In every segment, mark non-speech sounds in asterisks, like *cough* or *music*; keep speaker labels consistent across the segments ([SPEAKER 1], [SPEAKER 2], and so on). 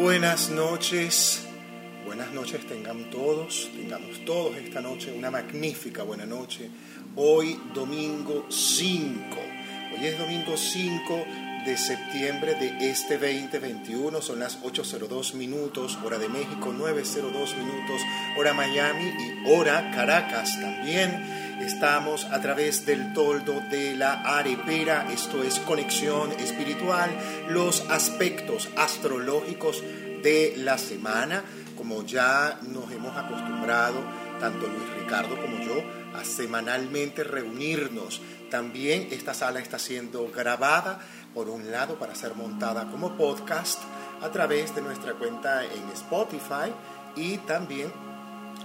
[SPEAKER 1] Buenas noches. Buenas noches tengan todos, tengamos todos esta noche una magnífica buena noche. Hoy domingo 5. Hoy es domingo 5 de septiembre de este 2021. Son las 8.02 minutos, hora de México, 9.02 minutos, hora Miami y hora Caracas también. Estamos a través del toldo de la arepera, esto es conexión espiritual, los aspectos astrológicos de la semana, como ya nos hemos acostumbrado, tanto Luis Ricardo como yo, a semanalmente reunirnos. También esta sala está siendo grabada, por un lado, para ser montada como podcast a través de nuestra cuenta en Spotify y también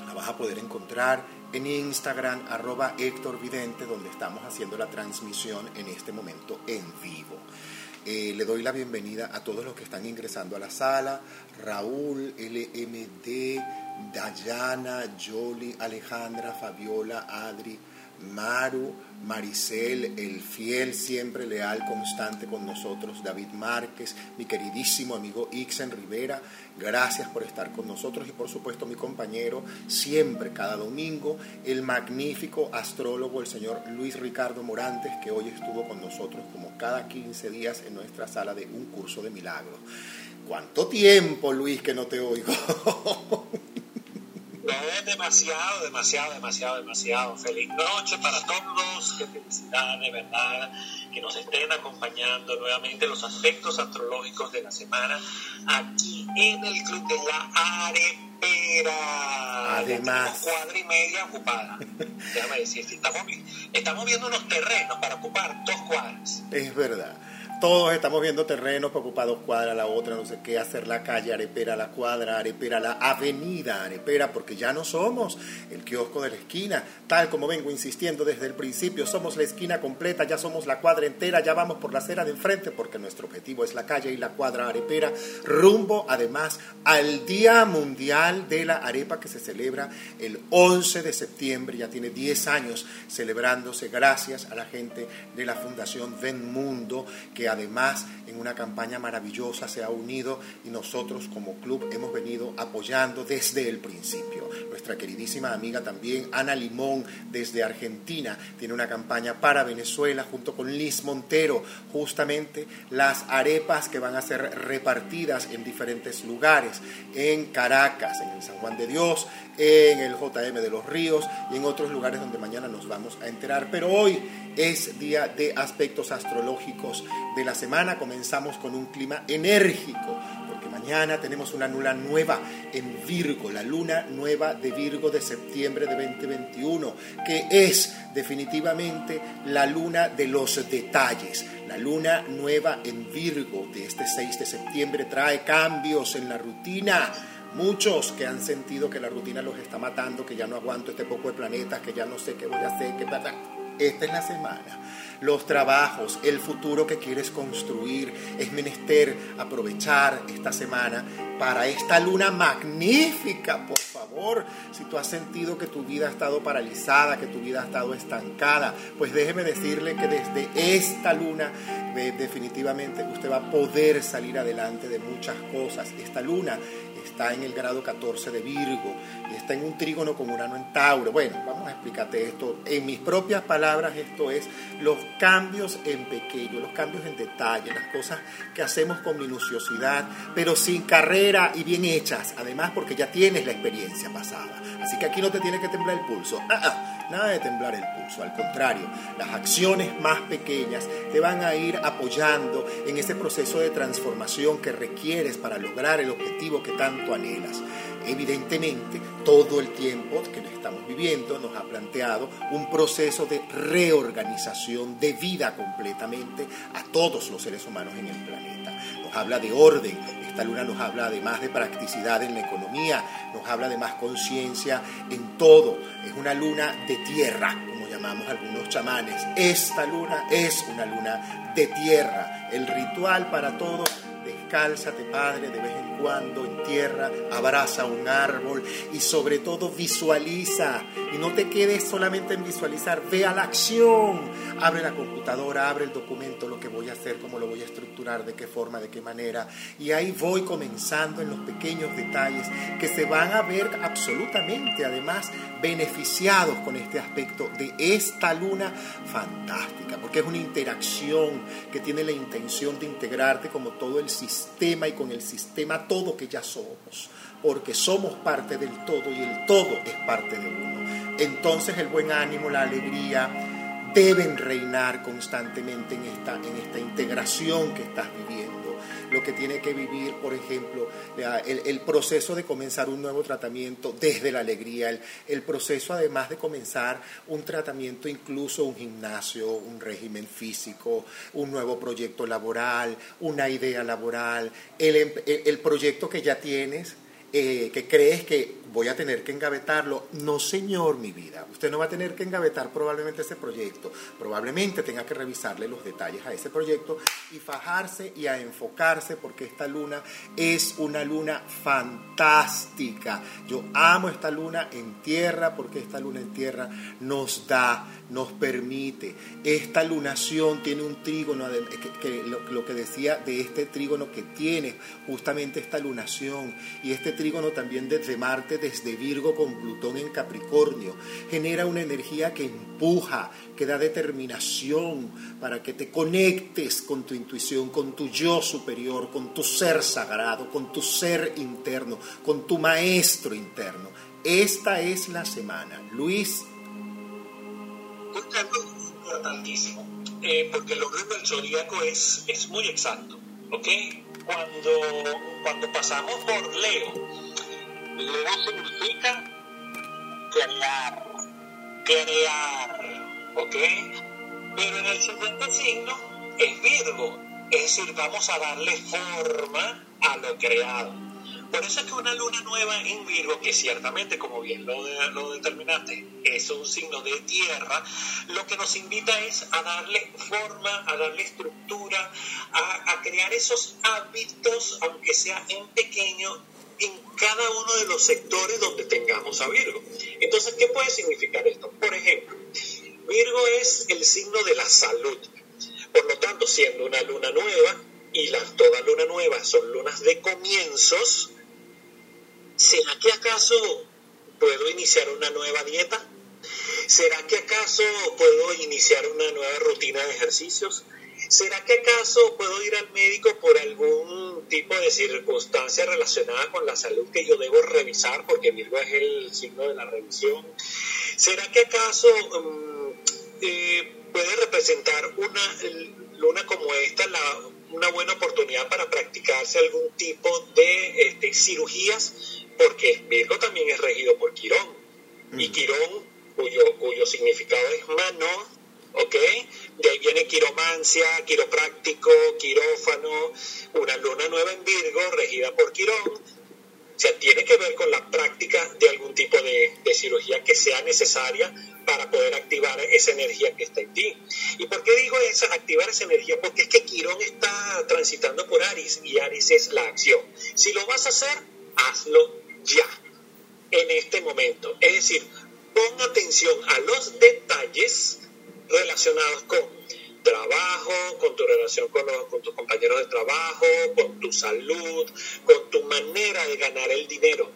[SPEAKER 1] la vas a poder encontrar en Instagram, arroba Héctor Vidente, donde estamos haciendo la transmisión en este momento en vivo. Eh, le doy la bienvenida a todos los que están ingresando a la sala. Raúl, LMD, Dayana, Jolie, Alejandra, Fabiola, Adri, Maru, Maricel, el fiel, siempre leal, constante con nosotros, David Márquez, mi queridísimo amigo Ixen Rivera, gracias por estar con nosotros y por supuesto mi compañero, siempre, cada domingo, el magnífico astrólogo, el señor Luis Ricardo Morantes, que hoy estuvo con nosotros como cada 15 días en nuestra sala de un curso de milagros. ¿Cuánto tiempo, Luis, que no te oigo? *laughs*
[SPEAKER 2] No, demasiado, demasiado, demasiado, demasiado. Feliz noche para todos. Qué felicidad, de verdad, que nos estén acompañando nuevamente los aspectos astrológicos de la semana aquí en el Club de la Arepera.
[SPEAKER 1] Además.
[SPEAKER 2] Cuadra y media ocupada. Déjame decir, estamos, estamos viendo unos terrenos para ocupar dos cuadras.
[SPEAKER 1] Es verdad. Todos estamos viendo terrenos para ocupar dos cuadras, la otra, no sé qué, hacer la calle Arepera, la cuadra Arepera, la avenida Arepera, porque ya no somos el kiosco de la esquina, tal como vengo insistiendo desde el principio, somos la esquina completa, ya somos la cuadra entera, ya vamos por la acera de enfrente, porque nuestro objetivo es la calle y la cuadra Arepera, rumbo además al Día Mundial de la Arepa que se celebra el 11 de septiembre, ya tiene 10 años celebrándose gracias a la gente de la Fundación Ven Mundo, que además en una campaña maravillosa se ha unido y nosotros como club hemos venido apoyando desde el principio. Nuestra queridísima amiga también, Ana Limón, desde Argentina, tiene una campaña para Venezuela junto con Liz Montero, justamente las arepas que van a ser repartidas en diferentes lugares, en Caracas, en el San Juan de Dios, en el JM de los Ríos y en otros lugares donde mañana nos vamos a enterar. Pero hoy es día de aspectos astrológicos de la semana. Comenzamos con un clima enérgico, porque mañana tenemos una luna nueva en Virgo, la luna nueva de Virgo de septiembre de 2021, que es definitivamente la luna de los detalles. La luna nueva en Virgo de este 6 de septiembre trae cambios en la rutina. Muchos que han sentido que la rutina los está matando, que ya no aguanto este poco de planetas, que ya no sé qué voy a hacer, que esta es la semana. Los trabajos, el futuro que quieres construir, es menester aprovechar esta semana para esta luna magnífica, por favor. Si tú has sentido que tu vida ha estado paralizada, que tu vida ha estado estancada, pues déjeme decirle que desde esta luna definitivamente usted va a poder salir adelante de muchas cosas. Esta luna está en el grado 14 de Virgo y está en un trígono con Urano en Tauro. Bueno, vamos a explicarte esto. En mis propias palabras, esto es los cambios en pequeño, los cambios en detalle, las cosas que hacemos con minuciosidad, pero sin carrera y bien hechas, además porque ya tienes la experiencia pasada. Así que aquí no te tiene que temblar el pulso. Ah, ah, nada de temblar el pulso, al contrario, las acciones más pequeñas te van a ir apoyando en ese proceso de transformación que requieres para lograr el objetivo que tanto anhelas. Evidentemente, todo el tiempo que estamos viviendo nos ha planteado un proceso de reorganización de vida completamente a todos los seres humanos en el planeta. Nos habla de orden, esta luna nos habla además de practicidad en la economía, nos habla de más conciencia en todo. Es una luna de tierra, como llamamos algunos chamanes. Esta luna es una luna de tierra. El ritual para todo descálzate, Padre, de vez en cuando en tierra, abraza un árbol y sobre todo visualiza. Y no te quedes solamente en visualizar, ve a la acción. Abre la computadora, abre el documento, voy a hacer, cómo lo voy a estructurar, de qué forma, de qué manera. Y ahí voy comenzando en los pequeños detalles que se van a ver absolutamente, además, beneficiados con este aspecto de esta luna fantástica, porque es una interacción que tiene la intención de integrarte como todo el sistema y con el sistema todo que ya somos, porque somos parte del todo y el todo es parte de uno. Entonces el buen ánimo, la alegría deben reinar constantemente en esta, en esta integración que estás viviendo. Lo que tiene que vivir, por ejemplo, el, proceso de comenzar un nuevo tratamiento desde la alegría, el, el, proceso además de comenzar un tratamiento, incluso un gimnasio, un régimen físico, un nuevo proyecto laboral, una idea laboral, el, el proyecto que ya tienes eh, que crees que voy a tener que engavetarlo. No, señor, mi vida. Usted no va a tener que engavetar probablemente ese proyecto. Probablemente tenga que revisarle los detalles a ese proyecto y fajarse y a enfocarse porque esta luna es una luna fantástica. Yo amo esta luna en tierra porque esta luna en tierra nos da, nos permite. Esta lunación tiene un trígono, que, lo, que decía de este trígono que tiene justamente esta lunación y este trígono también desde Marte, desde Virgo con Plutón en Capricornio. Genera una energía que empuja, que da determinación para que te conectes con tu intuición, con tu yo superior, con tu ser sagrado, con tu ser interno, con tu maestro interno. Esta es la semana. Luis.
[SPEAKER 2] Un importantísimo, eh, porque el orden del zodíaco es, es muy exacto. ¿ok? Cuando, cuando pasamos por Leo, Leo significa crear, crear, ¿ok? Pero en el siguiente signo es Virgo, es decir, vamos a darle forma a lo creado. Por eso es que una luna nueva en Virgo, que ciertamente, como bien lo, determinaste, es un signo de tierra, lo que nos invita es a darle forma, a darle estructura, a, a crear esos hábitos, aunque sea en pequeño, en cada uno de los sectores donde tengamos a Virgo. Entonces, ¿qué puede significar esto? Por ejemplo, Virgo es el signo de la salud. Por lo tanto, siendo una luna nueva, y las, toda luna nueva son lunas de comienzos, ¿será que acaso puedo iniciar una nueva dieta? ¿Será que acaso puedo iniciar una nueva rutina de ejercicios? ¿Será que acaso puedo ir al médico por algún tipo de circunstancia relacionada con la salud que yo debo revisar porque Virgo es el signo de la revisión? ¿Será que acaso mm, eh, puede representar una luna como esta una buena oportunidad para practicarse algún tipo de este, cirugías porque Virgo también es regido por Quirón, y Quirón, cuyo, cuyo significado es mano, ¿ok? De ahí viene quiromancia, quiropráctico, quirófano, una luna nueva en Virgo, regida por Quirón, o sea, tiene que ver con la práctica de algún tipo de, cirugía que sea necesaria para poder activar esa energía que está en ti. ¿Y por qué digo esa, activar esa energía? Porque es que Quirón está transitando por Aries y Aries es la acción. Si lo vas a hacer, hazlo ya, en este momento. Es decir, pon atención a los detalles relacionados con trabajo, con tu relación con, con tus compañeros de trabajo, con tu salud, con tu manera de ganar el dinero.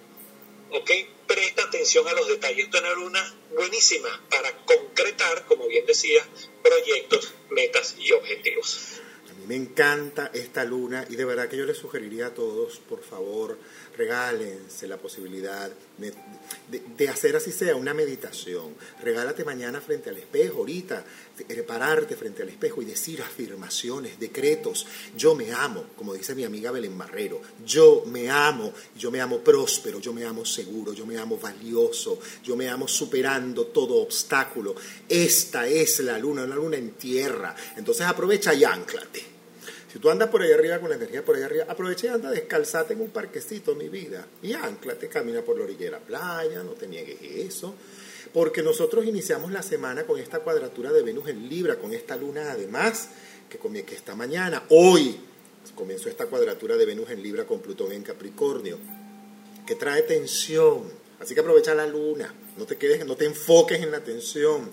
[SPEAKER 2] ¿Ok? Presta atención a los detalles. Tener una buenísima para concretar, como bien decía, proyectos, metas y objetivos.
[SPEAKER 1] A mí me encanta esta luna y de verdad que yo les sugeriría a todos, por favor, regálense la posibilidad de, hacer así sea una meditación. Regálate mañana frente al espejo, ahorita, pararte frente al espejo y decir afirmaciones, decretos. Yo me amo, como dice mi amiga Belén Barrero. Yo me amo, yo me amo próspero, yo me amo seguro, yo me amo valioso, yo me amo superando todo obstáculo. Esta es la luna, una luna en tierra. Entonces aprovecha y anclate. Si tú andas por ahí arriba con la energía por ahí arriba, aprovecha y anda descalzate en un parquecito, mi vida. Y anclate, camina por la orilla de la playa, no te niegues eso. Porque nosotros iniciamos la semana con esta cuadratura de Venus en Libra, con esta luna además, que, que esta mañana, hoy, comenzó esta cuadratura de Venus en Libra con Plutón en Capricornio, que trae tensión. Así que aprovecha la luna, no te quedes, no te enfoques en la tensión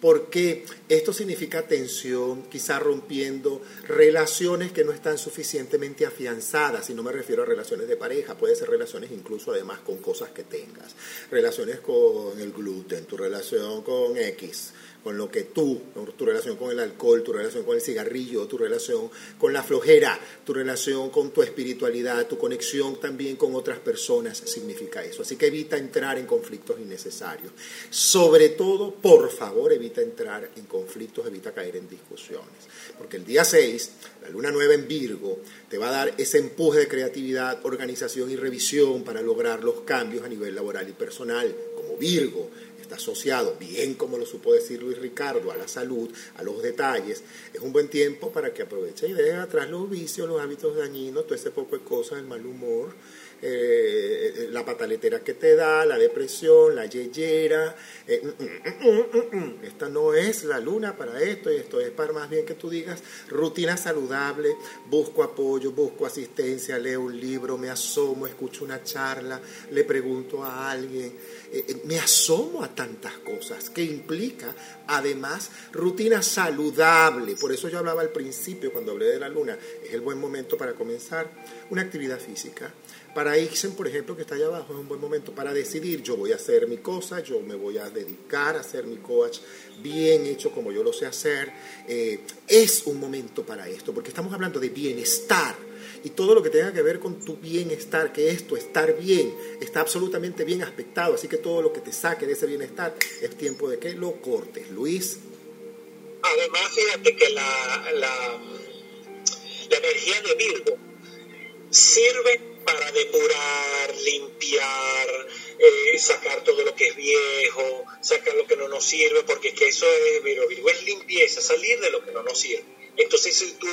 [SPEAKER 1] porque esto significa tensión, quizá rompiendo relaciones que no están suficientemente afianzadas, y no me refiero a relaciones de pareja, puede ser relaciones incluso además con cosas que tengas, relaciones con el gluten, tu relación con X, con lo que tú, tu relación con el alcohol, tu relación con el cigarrillo, tu relación con la flojera, tu relación con tu espiritualidad, tu conexión también con otras personas, significa eso. Así que evita entrar en conflictos innecesarios. Sobre todo, por favor, evita entrar en conflictos, evita caer en discusiones. Porque el día 6, la luna nueva en Virgo, te va a dar ese empuje de creatividad, organización y revisión para lograr los cambios a nivel laboral y personal. Como Virgo, está asociado, bien como lo supo decir Luis Ricardo, a la salud, a los detalles, es un buen tiempo para que aproveche y deje atrás los vicios, los hábitos dañinos, todo ese poco de cosas, el mal humor, eh, la pataletera que te da, la depresión, la yeyera. Eh, mm, mm, mm, esta no es la luna para esto y esto es para más bien que tú digas rutina saludable, busco apoyo, busco asistencia, leo un libro, me asomo, escucho una charla, le pregunto a alguien, eh, me asomo a tantas cosas que implica además rutina saludable. Por eso yo hablaba al principio cuando hablé de la luna, es el buen momento para comenzar una actividad física para Ixen, por ejemplo, que está allá abajo, es un buen momento para decidir, yo voy a hacer mi cosa, yo me voy a dedicar a hacer mi coach bien hecho como yo lo sé hacer. Eh, es un momento para esto, porque estamos hablando de bienestar y todo lo que tenga que ver con tu bienestar, que esto, estar bien, está absolutamente bien aspectado, así que todo lo que te saque de ese bienestar es tiempo de que lo cortes. Luis.
[SPEAKER 2] Además, fíjate que la, la, la energía de Virgo sirve para depurar, limpiar, eh, sacar todo lo que es viejo, sacar lo que no nos sirve, porque es que eso es Virgo, Virgo es limpieza, salir de lo que no nos sirve. Entonces si tú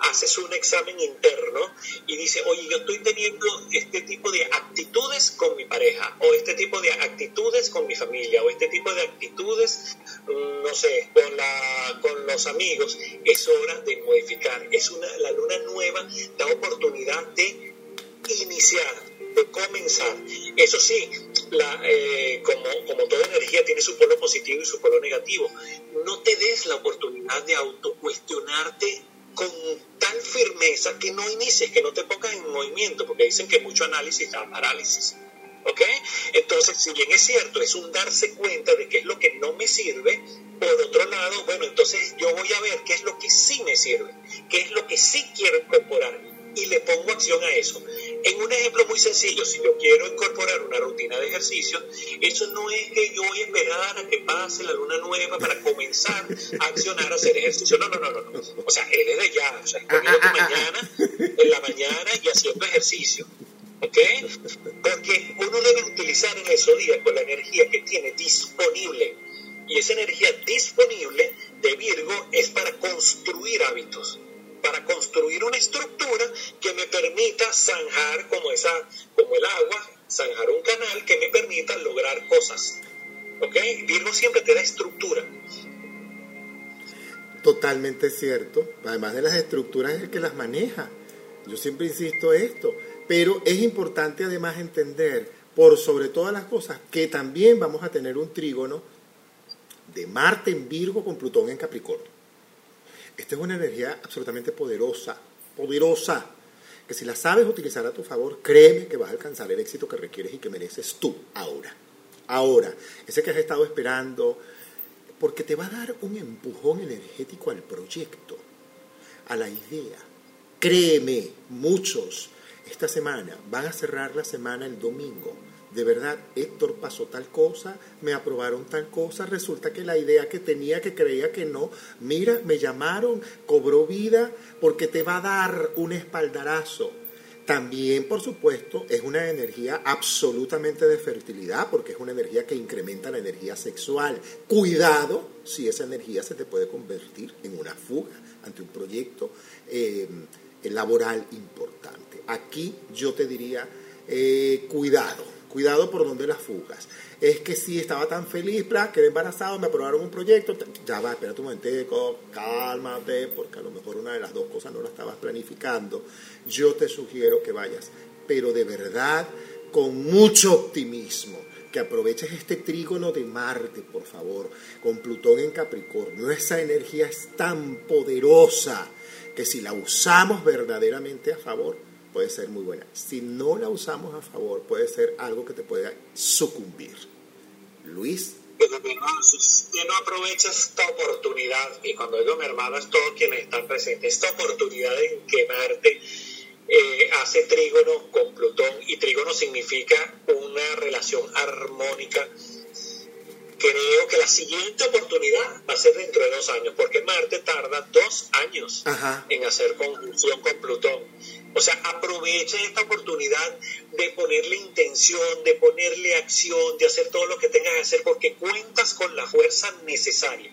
[SPEAKER 2] haces un examen interno y dices, oye, yo estoy teniendo este tipo de actitudes con mi pareja, o este tipo de actitudes con mi familia, o este tipo de actitudes, mm, no sé, con, la, con los amigos, es hora de modificar. Es una, la luna nueva da oportunidad de iniciar, de comenzar. Eso sí, eh, como, como toda energía tiene su polo positivo y su polo negativo, no te des la oportunidad de autocuestionarte con tal firmeza que no inicies, que no te pongas en movimiento, porque dicen que mucho análisis da parálisis. ¿Ok? Entonces, si bien es cierto, es un darse cuenta de qué es lo que no me sirve, por otro lado, bueno, entonces yo voy a ver qué es lo que sí me sirve, qué es lo que sí quiero incorporar y le pongo acción a eso. En un ejemplo muy sencillo, si yo quiero incorporar una rutina de ejercicio, eso no es que yo voy a esperar a que pase la luna nueva para comenzar a accionar a hacer ejercicio. No, no, no, no. O sea, es desde ya. O sea, comiendo mañana, en la mañana y haciendo ejercicio. ¿Ok? Porque uno debe utilizar en esos días con la energía que tiene disponible. Y esa energía disponible de Virgo es para construir hábitos para construir una estructura que me permita zanjar como, esa, como el agua, zanjar un canal que me permita lograr cosas. ¿Ok? Virgo siempre te da estructura.
[SPEAKER 1] Totalmente cierto. Además de las estructuras es el que las maneja. Yo siempre insisto esto. Pero es importante además entender, por sobre todas las cosas, que también vamos a tener un trígono de Marte en Virgo con Plutón en Capricornio. Esta es una energía absolutamente poderosa, poderosa, que si la sabes utilizar a tu favor, créeme que vas a alcanzar el éxito que requieres y que mereces tú ahora. Ahora, ese que has estado esperando, porque te va a dar un empujón energético al proyecto, a la idea. Créeme, muchos esta semana van a cerrar la semana el domingo de verdad, Héctor pasó tal cosa, me aprobaron tal cosa, resulta que la idea que tenía, que creía que no, mira, me llamaron, cobró vida, porque te va a dar un espaldarazo. También, por supuesto, es una energía absolutamente de fertilidad, porque es una energía que incrementa la energía sexual. Cuidado si esa energía se te puede convertir en una fuga ante un proyecto eh, laboral importante. Aquí yo te diría, eh, cuidado Cuidado por donde las fugas. Es que si estaba tan feliz, bla, quedé embarazado, me aprobaron un proyecto, ya va, espérate un momento, cálmate, porque a lo mejor una de las dos cosas no la estabas planificando. Yo te sugiero que vayas, pero de verdad, con mucho optimismo que aproveches este trígono de Marte, por favor, con Plutón en Capricornio. Esa energía es tan poderosa que si la usamos verdaderamente a favor, puede ser muy buena. Si no la usamos a favor, puede ser algo que te pueda sucumbir. Luis.
[SPEAKER 2] usted no aprovecha esta oportunidad, y cuando digo mi hermano es todos quienes están presentes, esta oportunidad en que Marte eh, hace trígono con Plutón, y trígono significa una relación armónica creo que la siguiente oportunidad va a ser dentro de dos años, porque Marte tarda dos años en hacer conjunción con Plutón. O sea, aproveche esta oportunidad de ponerle intención, de ponerle acción, de hacer todo lo que tengas que hacer, porque cuentas con la fuerza necesaria.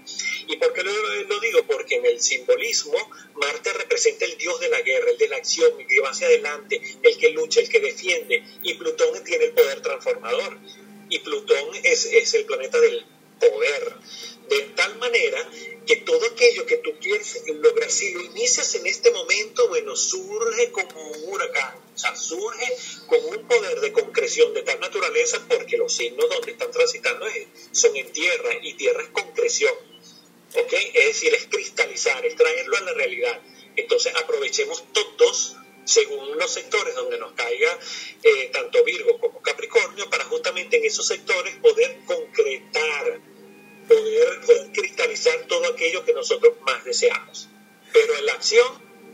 [SPEAKER 2] ¿Y por qué lo, lo, digo? Porque en el simbolismo Marte representa el dios de la guerra, el de la acción, el que va hacia adelante, el que lucha, el que defiende, y Plutón tiene el poder transformador y Plutón es, es el planeta del poder. De tal manera que todo aquello que tú quieres lograr, si lo inicias en este momento, bueno, surge como un huracán, o sea, surge con un poder de concreción de tal naturaleza porque los signos donde están transitando son en tierra y tierra es concreción, ¿ok? Es decir, es cristalizar, es traerlo a la realidad. Entonces aprovechemos todos según los sectores donde nos caiga eh, tanto Virgo como Capricornio, para justamente en esos sectores poder concretar, poder, cristalizar todo aquello que nosotros más deseamos. Pero la acción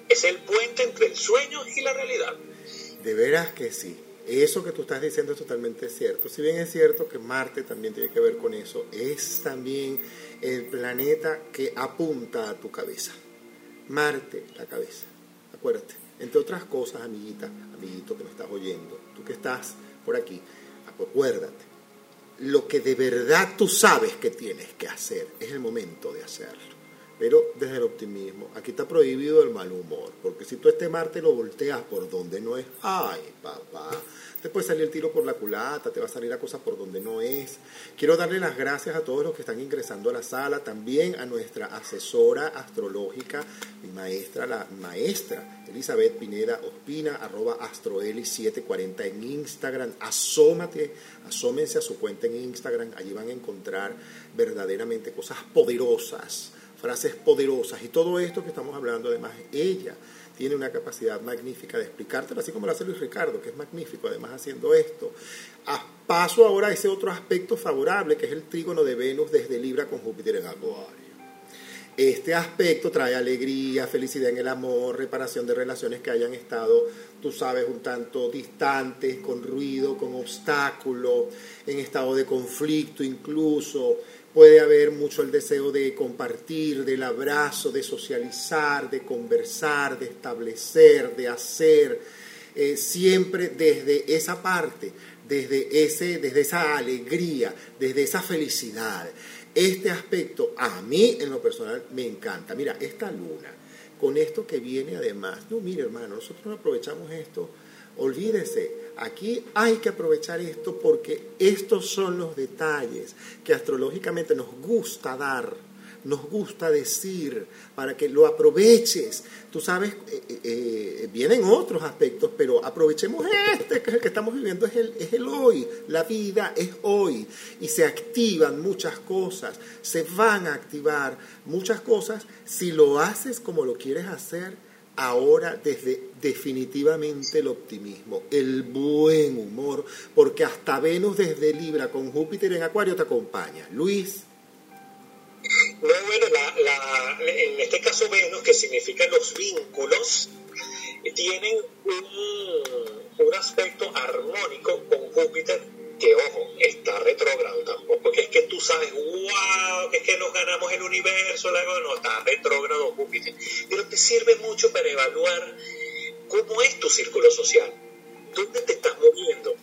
[SPEAKER 2] es el puente entre el sueño y la realidad.
[SPEAKER 1] De veras que sí. Eso que tú estás diciendo es totalmente cierto. Si bien es cierto que Marte también tiene que ver con eso, es también el planeta que apunta a tu cabeza. Marte, la cabeza. Acuérdate. Entre otras cosas, amiguita, amiguito que me estás oyendo, tú que estás por aquí, acuérdate, lo que de verdad tú sabes que tienes que hacer, es el momento de hacerlo. Pero desde el optimismo, aquí está prohibido el mal humor, porque si tú este Marte lo volteas por donde no es, ay papá, te puede salir el tiro por la culata, te va a salir la cosa por donde no es. Quiero darle las gracias a todos los que están ingresando a la sala, también a nuestra asesora astrológica, mi maestra, la maestra Elizabeth Pineda Ospina, arroba astroeli740 en Instagram. Asómate, asómense a su cuenta en Instagram, allí van a encontrar verdaderamente cosas poderosas, frases poderosas y todo esto que estamos hablando, además, ella tiene una capacidad magnífica de explicártelo, así como lo hace Luis Ricardo, que es magnífico además haciendo esto. A paso ahora a ese otro aspecto favorable, que es el trígono de Venus desde Libra con Júpiter en Acuario. Este aspecto trae alegría, felicidad en el amor, reparación de relaciones que hayan estado, tú sabes, un tanto distantes, con ruido, con obstáculo, en estado de conflicto incluso, puede haber mucho el deseo de compartir, del abrazo, de socializar, de conversar, de establecer, de hacer, eh, siempre desde esa parte, desde, ese, desde esa alegría, desde esa felicidad. Este aspecto a mí en lo personal me encanta. Mira, esta luna, con esto que viene además, no, mire hermano, nosotros no aprovechamos esto Olvídese, aquí hay que aprovechar esto porque estos son los detalles que astrológicamente nos gusta dar, nos gusta decir, para que lo aproveches. Tú sabes, eh, eh, eh, vienen otros aspectos, pero aprovechemos este, que es el que estamos viviendo, es el, es el hoy. La vida es hoy y se activan muchas cosas, se van a activar muchas cosas si lo haces como lo quieres hacer ahora desde definitivamente el optimismo, el buen humor, porque hasta Venus desde Libra con Júpiter en Acuario te acompaña. Luis.
[SPEAKER 2] No, bueno, en este caso Venus, que significa los vínculos, tienen un, un aspecto armónico con Júpiter que ojo, está retrógrado tampoco, que es que tú sabes, wow, que es que nos ganamos el universo, no, está retrógrado Júpiter, pero te sirve mucho para evaluar cómo es tu círculo social, dónde te estás moviendo,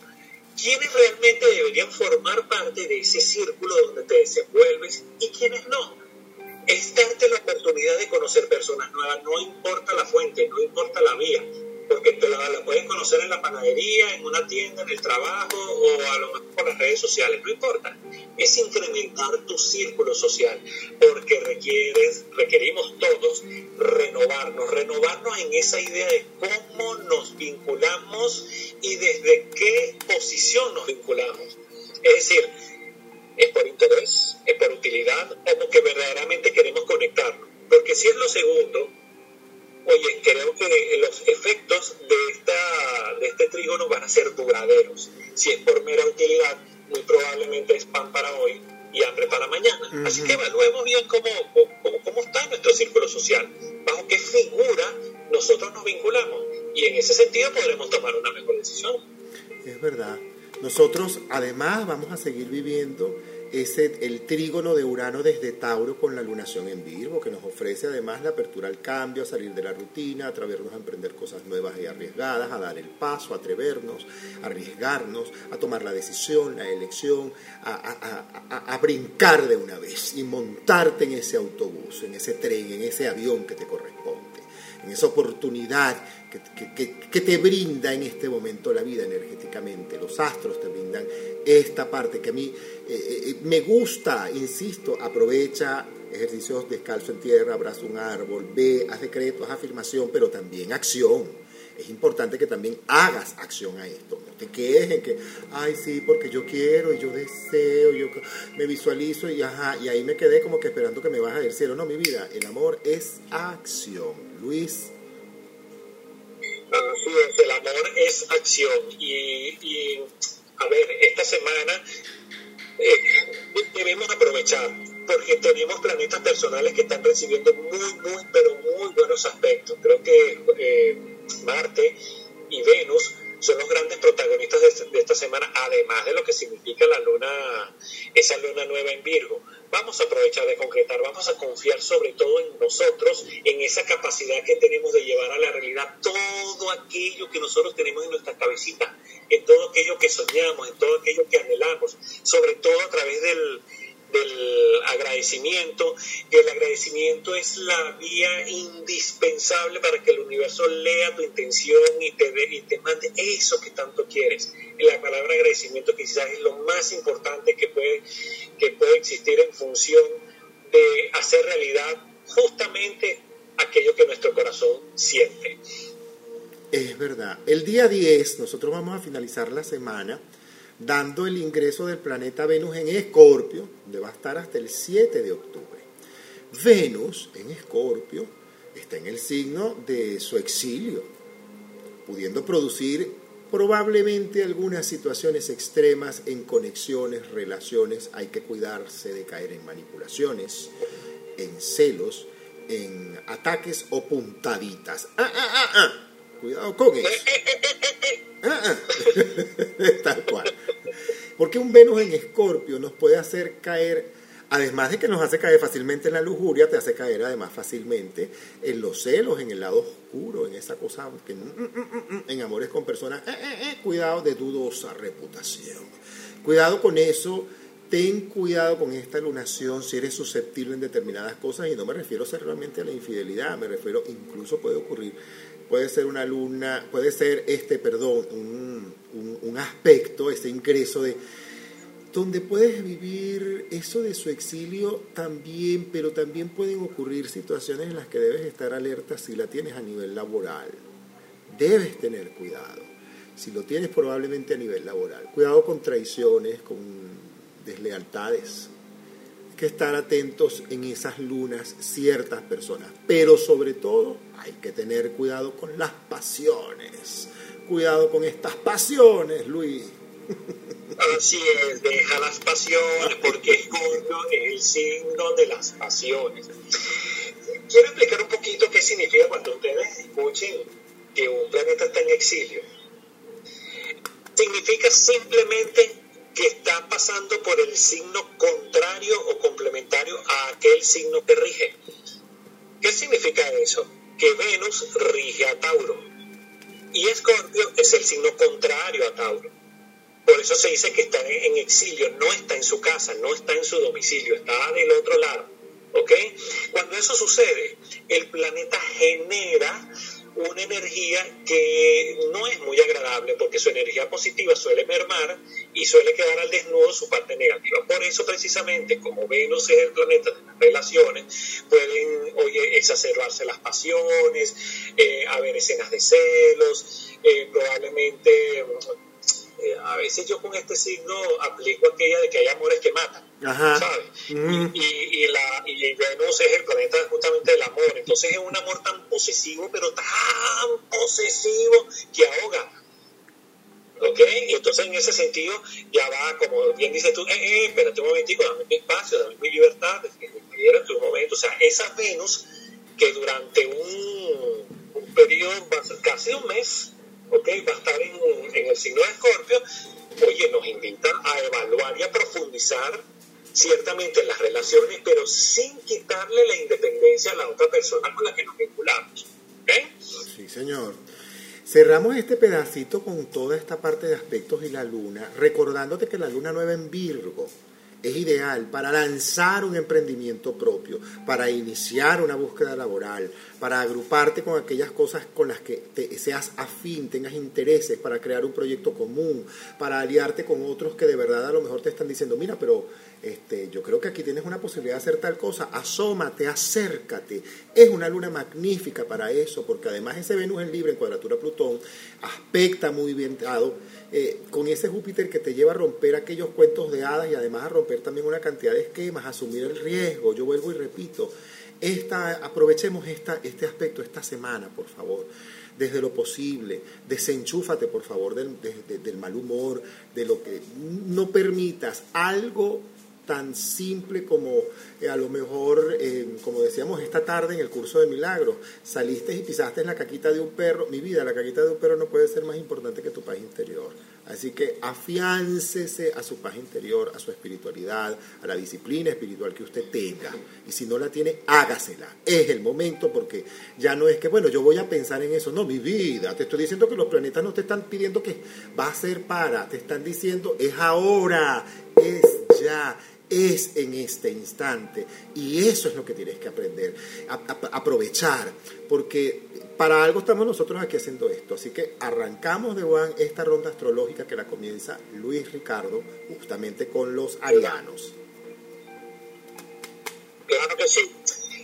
[SPEAKER 2] quiénes realmente deberían formar parte de ese círculo donde te desenvuelves y quiénes no. Es darte la oportunidad de conocer personas nuevas, no importa la fuente, no importa la vía, porque te la, la, conocer en la panadería, en una tienda, en el trabajo o a lo mejor por las redes sociales, no importa. Es incrementar tu círculo social, porque requieres, requerimos todos renovarnos, renovarnos en esa idea de cómo nos vinculamos y desde qué posición nos vinculamos. Es decir, es por interés, es por utilidad o porque verdaderamente queremos conectarnos. Porque si es lo segundo, oye, creo que los efectos de, esta, de este trígono van a ser duraderos. Si es por mera utilidad, muy probablemente es pan para hoy y hambre para mañana. Así que evaluemos bien cómo, cómo, cómo está nuestro círculo social, bajo qué figura nosotros nos vinculamos. Y en ese sentido podremos tomar una mejor decisión.
[SPEAKER 1] Es verdad. Nosotros además vamos a seguir viviendo ese, el trígono de Urano desde Tauro con la lunación en Virgo, que nos ofrece además la apertura al cambio, a salir de la rutina, a atrevernos a emprender cosas nuevas y arriesgadas, a dar el paso, a atrevernos, a arriesgarnos, a tomar la decisión, la elección, a, a, a, a brincar de una vez y montarte en ese autobús, en ese tren, en ese avión que te corresponde en esa oportunidad que, te brinda en este momento la vida energéticamente. Los astros te brindan esta parte que a mí eh, eh, me gusta, insisto, aprovecha ejercicios descalzo en tierra, abraza un árbol, ve, haz decretos, haz afirmación, pero también acción. Es importante que también hagas acción a esto. No te quejes en que, ay, sí, porque yo quiero y yo deseo, yo me visualizo y, ajá, y ahí me quedé como que esperando que me baje del cielo. No, mi vida, el amor es acción. Luis.
[SPEAKER 2] Así es, el amor es acción. Y, y a ver, esta semana eh, debemos aprovechar, porque tenemos planetas personales que están recibiendo muy, muy, pero muy buenos aspectos. Creo que eh, Marte y Venus son los grandes protagonistas de, de, esta semana, además de lo que significa la luna, esa luna nueva en Virgo. Vamos a aprovechar de concretar, vamos a confiar sobre todo en nosotros, en esa capacidad que tenemos de llevar a la realidad todo aquello que nosotros tenemos en nuestra cabecita, en todo aquello que soñamos, en todo aquello que anhelamos, sobre todo a través del, del agradecimiento. El agradecimiento es la vía indispensable para que el universo lea tu intención y te, y te mande eso que tanto quieres. La palabra agradecimiento quizás es lo más importante que puede, que puede existir en función de hacer realidad justamente aquello que nuestro corazón siente.
[SPEAKER 1] Es verdad. El día 10, nosotros vamos a finalizar la semana dando el ingreso del planeta Venus en Escorpio, donde va a estar hasta el 7 de octubre. Venus en Escorpio está en el signo de su exilio, pudiendo producir probablemente algunas situaciones extremas en conexiones, relaciones. Hay que cuidarse de caer en manipulaciones, en celos, en ataques o puntaditas. Ah, ah, ah, ah. Cuidado con eso. *laughs* Tal cual. Porque un Venus en Escorpio nos puede hacer caer, además de que nos hace caer fácilmente en la lujuria, te hace caer además fácilmente en los celos, en el lado oscuro, en esa cosa, que, mm, mm, mm, en amores con personas, eh, eh, eh, cuidado de dudosa reputación. Cuidado con eso ten cuidado con esta lunación si eres susceptible en determinadas cosas y no me refiero realmente a la infidelidad, me refiero incluso puede ocurrir puede ser una luna, puede ser este, perdón, un, un, un aspecto, este ingreso de donde puedes vivir eso de su exilio también, pero también pueden ocurrir situaciones en las que debes estar alerta si la tienes a nivel laboral. Debes tener cuidado. Si lo tienes probablemente a nivel laboral. Cuidado con traiciones, con deslealtades, que estar atentos en esas lunas ciertas personas, pero sobre todo hay que tener cuidado con las pasiones. Cuidado con estas pasiones, Luis.
[SPEAKER 2] Así es, deja las pasiones, porque Escorpio es el signo de las pasiones. Quiero explicar un poquito qué significa cuando ustedes escuchen que un planeta está en exilio. Significa simplemente que está pasando por el signo contrario o complementario a aquel signo que rige. ¿Qué significa eso? Que Venus rige a Tauro y Escorpio es el signo contrario a Tauro. Por eso se dice que está en exilio, no está en su casa, no está en su domicilio, está del otro lado. ¿Ok? Cuando eso sucede, el planeta genera una energía que no es muy agradable porque su energía positiva suele mermar y suele quedar al desnudo su parte negativa. Por eso precisamente como Venus es el planeta de las relaciones, pueden oye, exacerbarse las pasiones, eh, haber escenas de celos, eh, probablemente eh, a veces yo con este signo aplico aquella de que hay amores que matan, ¿sabes? Y, y, la, y Venus es el planeta justamente del amor, entonces es un amor tan posesivo, pero tan posesivo que ahoga. ¿Ok? Entonces en ese sentido ya va, como bien dices tú, eh, eh, espérate un momentico, dame mi espacio, dame mi libertad, en tu momento. O sea, esa Venus que durante un, un periodo, casi un mes, ¿ok? Va a estar en, en el signo de Escorpio, oye, nos invita a evaluar y a profundizar ciertamente en las relaciones, pero sin quitarle la independencia a la otra persona con la que nos vinculamos.
[SPEAKER 1] Sí, señor. Cerramos este pedacito con toda esta parte de aspectos y la luna, recordándote que la luna nueva en Virgo es ideal para lanzar un emprendimiento propio, para iniciar una búsqueda laboral, para agruparte con aquellas cosas con las que te, seas afín, tengas intereses, para crear un proyecto común, para aliarte con otros que de verdad a lo mejor te están diciendo, mira, pero este, yo creo que aquí tienes una posibilidad de hacer tal cosa, asómate, acércate. Es una luna magnífica para eso, porque además ese Venus en libre en cuadratura Plutón aspecta muy bien dado eh, con ese Júpiter que te lleva a romper aquellos cuentos de hadas y además a romper también una cantidad de esquemas, a asumir el riesgo. Yo vuelvo y repito, esta, aprovechemos esta, este aspecto esta semana, por favor desde lo posible, desenchúfate por favor del, del, mal humor, de lo que no permitas algo tan simple como eh, a lo mejor, eh, como decíamos esta tarde en el curso de milagros, saliste y pisaste la caquita de un perro. Mi vida, la caquita de un perro no puede ser más importante que tu paz interior. Así que afiáncese a su paz interior, a su espiritualidad, a la disciplina espiritual que usted tenga. Y si no la tiene, hágasela. Es el momento porque ya no es que, bueno, yo voy a pensar en eso. No, mi vida, te estoy diciendo que los planetas no te están pidiendo que va a ser para, te están diciendo es ahora, es ya es en este instante. Y eso es lo que tienes que aprender, aprovechar, porque para algo estamos nosotros aquí haciendo esto. Así que arrancamos de Juan esta ronda astrológica que la comienza Luis Ricardo justamente con los arianos.
[SPEAKER 2] Claro que sí.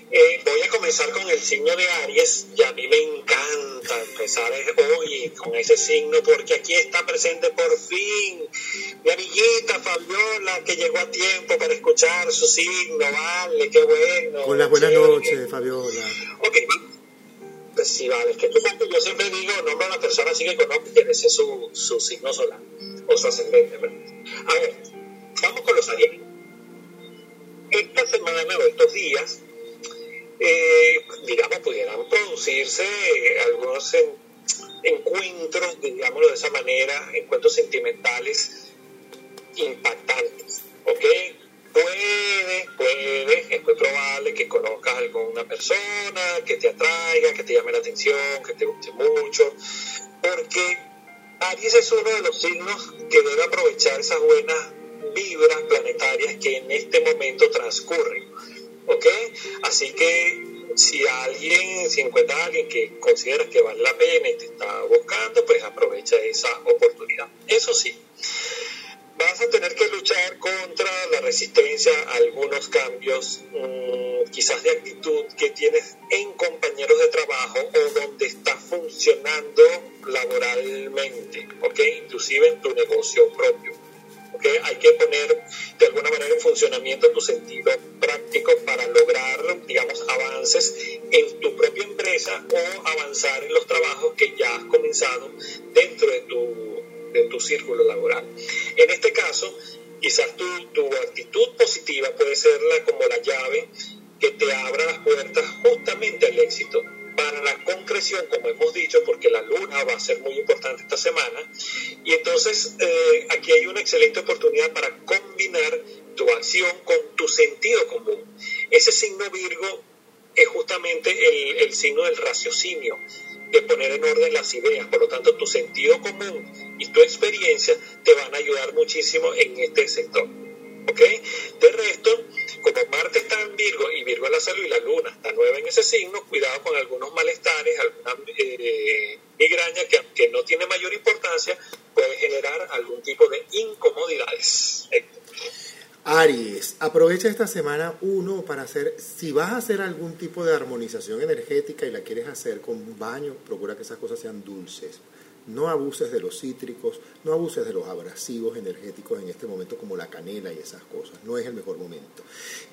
[SPEAKER 2] Eh, voy a comenzar con el signo de Aries y a mí me encanta empezar hoy con ese signo porque aquí está presente por fin mi amiguita Fabiola que llegó a tiempo para escuchar su signo, vale, qué bueno.
[SPEAKER 1] Hola, buenas noches Fabiola.
[SPEAKER 2] Ok, pues sí, vale, es que tú, yo siempre digo, nombro a la persona así que conozco que ese su, su signo solar o su ascendente. A ver, vamos con los Aries. Esta semana o estos días eh, digamos, pudieran producirse algunos encuentros, digámoslo de esa manera, encuentros sentimentales impactantes, ¿ok? Puede, puede, es muy probable que conozcas a alguna persona que te atraiga, que te llame la atención, que te guste mucho, porque Aries es uno de los signos que debe aprovechar esas buenas vibras planetarias que en este momento transcurren. ¿Ok? Así que si alguien, si encuentras a alguien que considera que vale la pena y te está buscando, pues aprovecha esa oportunidad. Eso sí, vas a tener que luchar contra la resistencia a algunos cambios, mm, quizás de actitud que tienes en compañeros de trabajo o donde estás funcionando laboralmente, ¿ok? Inclusive en tu negocio propio que hay que poner de alguna manera en funcionamiento tu sentido práctico para lograr, digamos, avances en tu propia empresa o avanzar en los trabajos que ya has comenzado dentro de tu, de tu círculo laboral. En este caso, quizás tu, tu actitud positiva puede ser la, como la llave que te abra las puertas justamente al éxito la concreción, como hemos dicho, porque la luna va a ser muy importante esta semana. Y entonces eh, aquí hay una excelente oportunidad para combinar tu acción con tu sentido común. Ese signo Virgo es justamente el signo del raciocinio, de poner en orden las ideas. Por lo tanto, tu sentido común y tu experiencia te van a ayudar muchísimo en este sector. De resto, como Marte está en Virgo y Virgo es la salud y la Luna está nueva en ese signo, cuidado con algunos malestares, alguna eh, migraña que no tiene mayor importancia, puede generar algún tipo de incomodidades.
[SPEAKER 1] Aries, aprovecha esta semana uno para hacer, si vas a hacer algún tipo de armonización energética y la quieres hacer con un baño, procura que esas cosas sean dulces. No abuses de los cítricos, no abuses de los abrasivos energéticos en este momento como la canela y esas cosas. No es el mejor momento.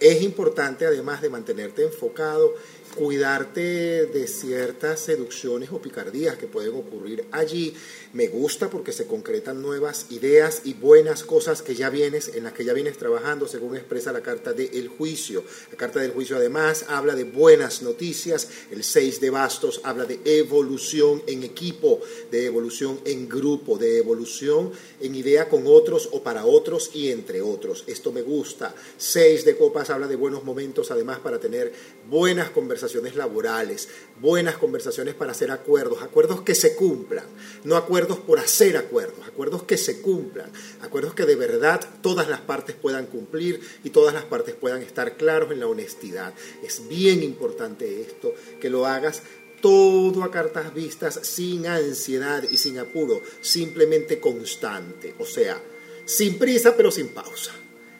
[SPEAKER 1] Es importante además de mantenerte enfocado, cuidarte de ciertas seducciones o picardías que pueden ocurrir allí. Me gusta porque se concretan nuevas ideas y buenas cosas que ya vienes, en las que ya vienes trabajando, según expresa la carta del juicio. La carta del juicio además habla de buenas noticias. El 6 de bastos habla de evolución en equipo, de evolución en grupo, de evolución en idea con otros o para otros y entre otros. Esto me gusta. 6 de copas habla de buenos momentos además para tener buenas conversaciones laborales, buenas conversaciones para hacer acuerdos, acuerdos que se cumplan, no acuerdos por hacer acuerdos, acuerdos que se cumplan, acuerdos que de verdad todas las partes puedan cumplir y todas las partes puedan estar claros en la honestidad. Es bien importante esto, que lo hagas todo a cartas vistas, sin ansiedad y sin apuro, simplemente constante, o sea, sin prisa pero sin pausa.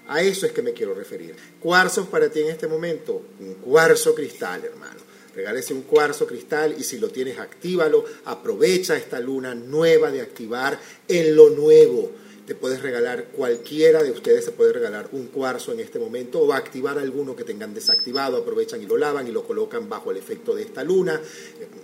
[SPEAKER 1] A eso es que me quiero referir. Cuarzos para ti en este momento, un cuarzo cristal, hermano. Regálese un cuarzo cristal y si lo tienes, actívalo. Aprovecha esta luna nueva de activar en lo nuevo. Te puedes regalar, cualquiera de ustedes se puede regalar un cuarzo en este momento o activar alguno que tengan desactivado. Aprovechan y lo lavan y lo colocan bajo el efecto de esta luna.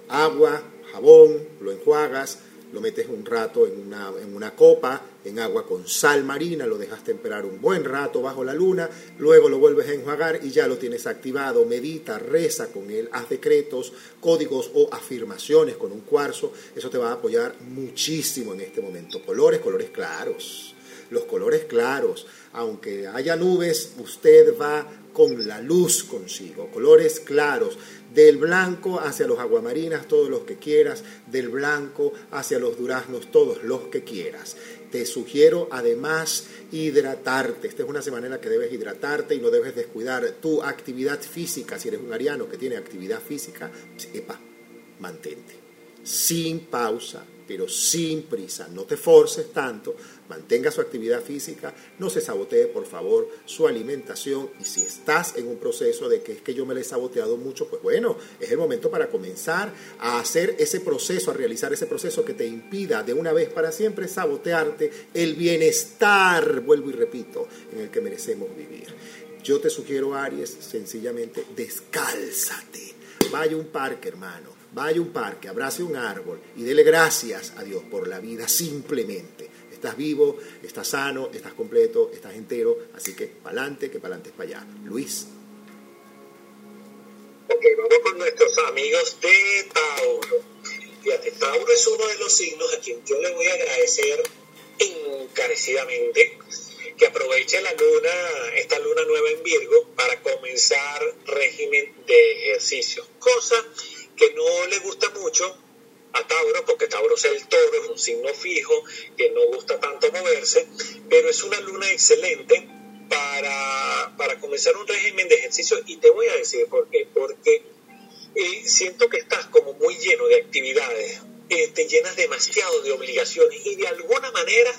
[SPEAKER 1] Agua, jabón, lo enjuagas lo metes un rato en una, en una copa, en agua con sal marina, lo dejas temperar un buen rato bajo la luna, luego lo vuelves a enjuagar y ya lo tienes activado. Medita, reza con él, haz decretos, códigos o afirmaciones con un cuarzo. Eso te va a apoyar muchísimo en este momento. Colores, colores claros. Los colores claros, aunque haya nubes, usted va con la luz consigo, colores claros, del blanco hacia los aguamarinas, todos los que quieras, del blanco hacia los duraznos, todos los que quieras. Te sugiero además hidratarte. Esta es una semana en la que debes hidratarte y no debes descuidar tu actividad física. Si eres un ariano que tiene actividad física, epa, mantente. Sin pausa, pero sin prisa. No te forces tanto, mantenga su actividad física, no se sabotee por favor su alimentación y si estás en un proceso de que es que yo me le he saboteado mucho, pues bueno, es el momento para comenzar a hacer ese proceso, a realizar ese proceso que te impida de una vez para siempre sabotearte el bienestar, vuelvo y repito, en el que merecemos vivir. Yo te sugiero, Aries, sencillamente descálzate. Vaya a un parque, hermano vaya a un parque, abrace un árbol y dele gracias a Dios por la vida simplemente. Estás vivo, estás sano, estás completo, estás entero, así que pa'lante, que pa'lante es para allá. Luis.
[SPEAKER 2] Ok, vamos con nuestros amigos de Tauro. Fíjate, Tauro es uno de los signos a quien yo le voy a agradecer encarecidamente que aproveche la luna, esta luna nueva en Virgo, para comenzar régimen de ejercicio. Cosa que no le gusta mucho a Tauro, porque Tauro es el toro, es un signo fijo, que no gusta tanto moverse, pero es una luna excelente para, para comenzar un régimen de ejercicio y te voy a decir por qué, porque eh, siento que estás como muy lleno de actividades, eh, te llenas demasiado de obligaciones y de alguna manera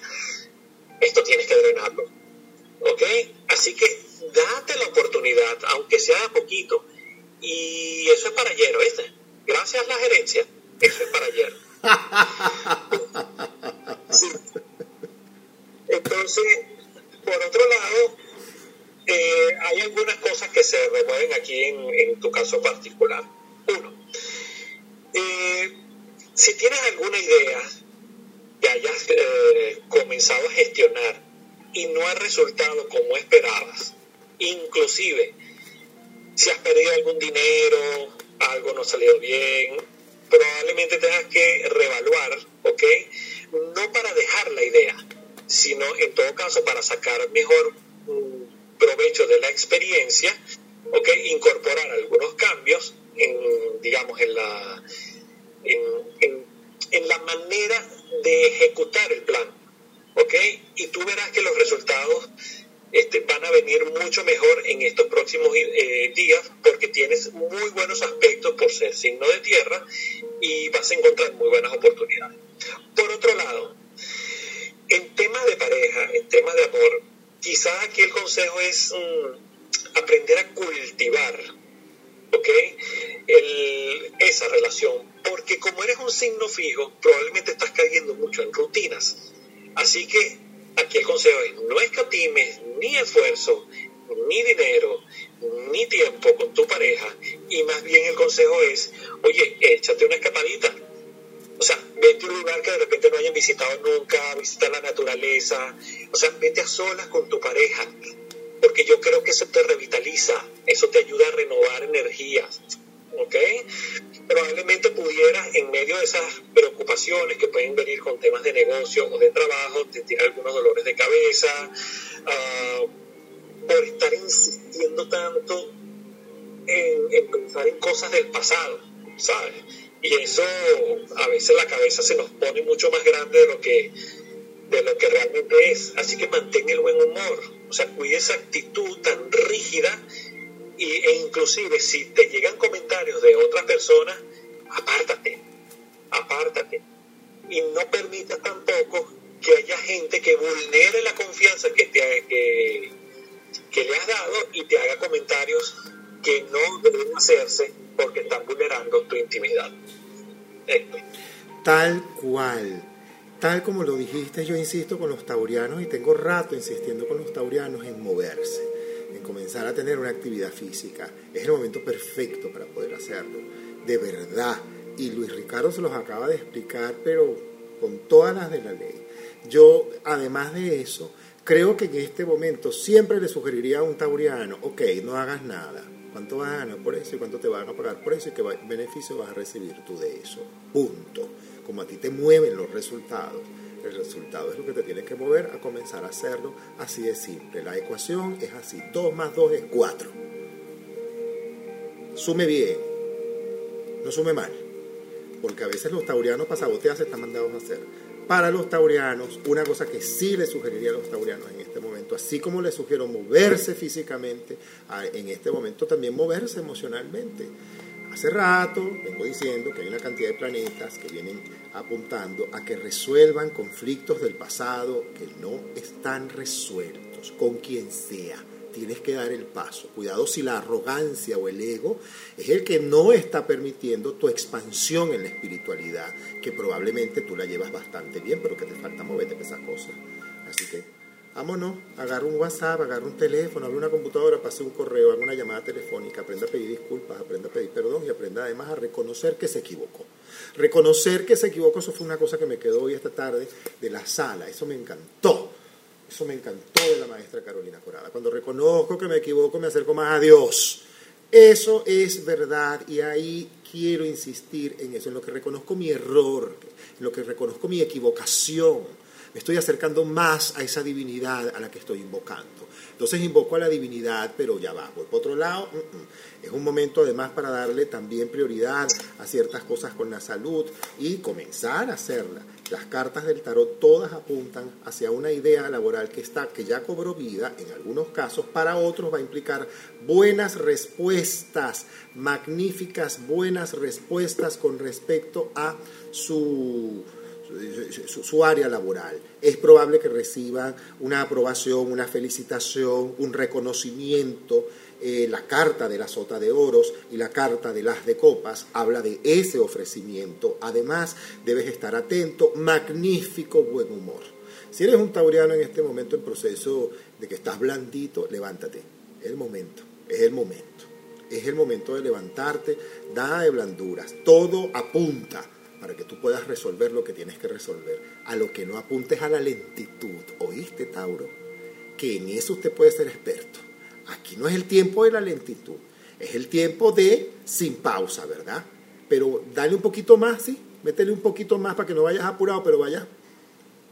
[SPEAKER 2] esto tienes que drenarlo, ¿ok? Así que date la oportunidad, aunque sea poquito, y eso es para ayer, ¿viste? gracias a la gerencia, eso es para ayer. Entonces, por otro lado, eh, hay algunas cosas que se remueven aquí en, tu caso particular. Uno, eh, si tienes alguna idea que hayas eh, comenzado a gestionar y no ha resultado como esperabas, inclusive si has perdido algún dinero, algo no salió bien, probablemente tengas que reevaluar, ¿ok? No para dejar la idea, sino en todo caso para sacar mejor mm, provecho de la experiencia, ¿ok? Incorporar algunos cambios en, digamos, en la, en, en la manera de ejecutar el plan, ¿ok? Y tú verás que los resultados este, van a venir mucho mejor en estos próximos eh, días porque tienes muy buenos aspectos por ser signo de tierra y vas a encontrar muy buenas oportunidades. Por otro lado, en temas de pareja, en temas de amor, quizás aquí el consejo es mm, aprender a cultivar ¿ok? esa relación, porque como eres un signo fijo, probablemente estás cayendo mucho en rutinas. Así que aquí el consejo es, no escatimes ni esfuerzo, ni dinero, ni tiempo con tu pareja, y más bien el consejo es, oye, échate una escapadita. O sea, vete a un lugar que de repente no hayan visitado nunca, visita la naturaleza, o sea, vete a solas con tu pareja, porque yo creo que eso te revitaliza, eso te ayuda a renovar energías, ¿ok? Probablemente pudieras, en medio de esas preocupaciones que pueden venir con temas de negocio o de trabajo, te tirar algunos dolores de cabeza, uh, por estar insistiendo tanto en, en pensar en cosas del pasado, ¿sabes? Y eso a veces la cabeza se nos pone mucho más grande de lo que de lo que realmente es. Así que mantén el buen humor, o sea, cuide esa actitud tan rígida y, e inclusive si te llegan comentarios de otras personas, apártate, apártate. Y no permitas tampoco que haya gente que vulnere la confianza que, te, que, que le has dado y te haga comentarios que no deben hacerse porque están vulnerando tu intimidad.
[SPEAKER 1] Tal cual. Tal como lo dijiste, yo insisto con los taurianos y tengo rato insistiendo con los taurianos en moverse, comenzar a tener una actividad física. Es el momento perfecto para poder hacerlo, de verdad. Y Luis Ricardo se los acaba de explicar, pero con todas las de la ley. Yo, además de eso, creo que en este momento siempre le sugeriría a un tauriano, ok, no hagas nada. ¿Cuánto vas a ganar por eso y cuánto te van a pagar por eso y qué beneficio vas a recibir tú de eso? Punto como a ti te mueven los resultados, el resultado es lo que te tiene que mover a comenzar a hacerlo así de simple. La ecuación es así, 2 más 2 es 4. Sume bien, no sume mal, porque a veces los taurianos para sabotear se están mandados a hacer. Para los taurianos, una cosa que sí le sugeriría a los taurianos en este momento, así como les sugiero moverse físicamente, en este momento también moverse emocionalmente. Hace rato vengo diciendo que hay una cantidad de planetas que vienen apuntando a que resuelvan conflictos del pasado que no están resueltos, con quien sea. Tienes que dar el paso. Cuidado si la arrogancia o el ego es el que no está permitiendo tu expansión en la espiritualidad, que probablemente tú la llevas bastante bien, pero que te falta moverte esa cosa. Así que Vámonos, agarra un WhatsApp, agarra un teléfono, abre una computadora, pase un correo, haga una llamada telefónica, aprenda a pedir disculpas, aprenda a pedir perdón y aprenda además a reconocer que se equivocó. Reconocer que se equivocó, eso fue una cosa que me quedó hoy esta tarde de la sala, eso me encantó. Eso me encantó de la maestra Carolina Corada. Cuando reconozco que me equivoco, me acerco más a Dios. Eso es verdad y ahí quiero insistir en eso, en lo que reconozco mi error, en lo que reconozco mi equivocación me estoy acercando más a esa divinidad a la que estoy invocando. Entonces invoco a la divinidad, pero ya va, por otro lado. Es un momento además para darle también prioridad a ciertas cosas con la salud y comenzar a hacerla. Las cartas del tarot todas apuntan hacia una idea laboral que está, que ya cobró vida, en algunos casos, para otros va a implicar buenas respuestas, magníficas buenas respuestas con respecto a su su, área laboral. Es probable que reciban una aprobación, una felicitación, un reconocimiento. Eh, la carta de la sota de oros y la carta de las de copas habla de ese ofrecimiento. Además, debes estar atento, magnífico buen humor. Si eres un tauriano en este momento en proceso de que estás blandito, levántate. Es el momento, es el momento. Es el momento de levantarte, da de blanduras. Todo apunta para que tú puedas resolver lo que tienes que resolver. A lo que no apuntes a la lentitud. ¿Oíste, Tauro? Que en eso usted puede ser experto. Aquí no es el tiempo de la lentitud, es el tiempo de sin pausa, ¿verdad? Pero dale un poquito más, ¿sí? Métele un poquito más para que no vayas apurado, pero vaya,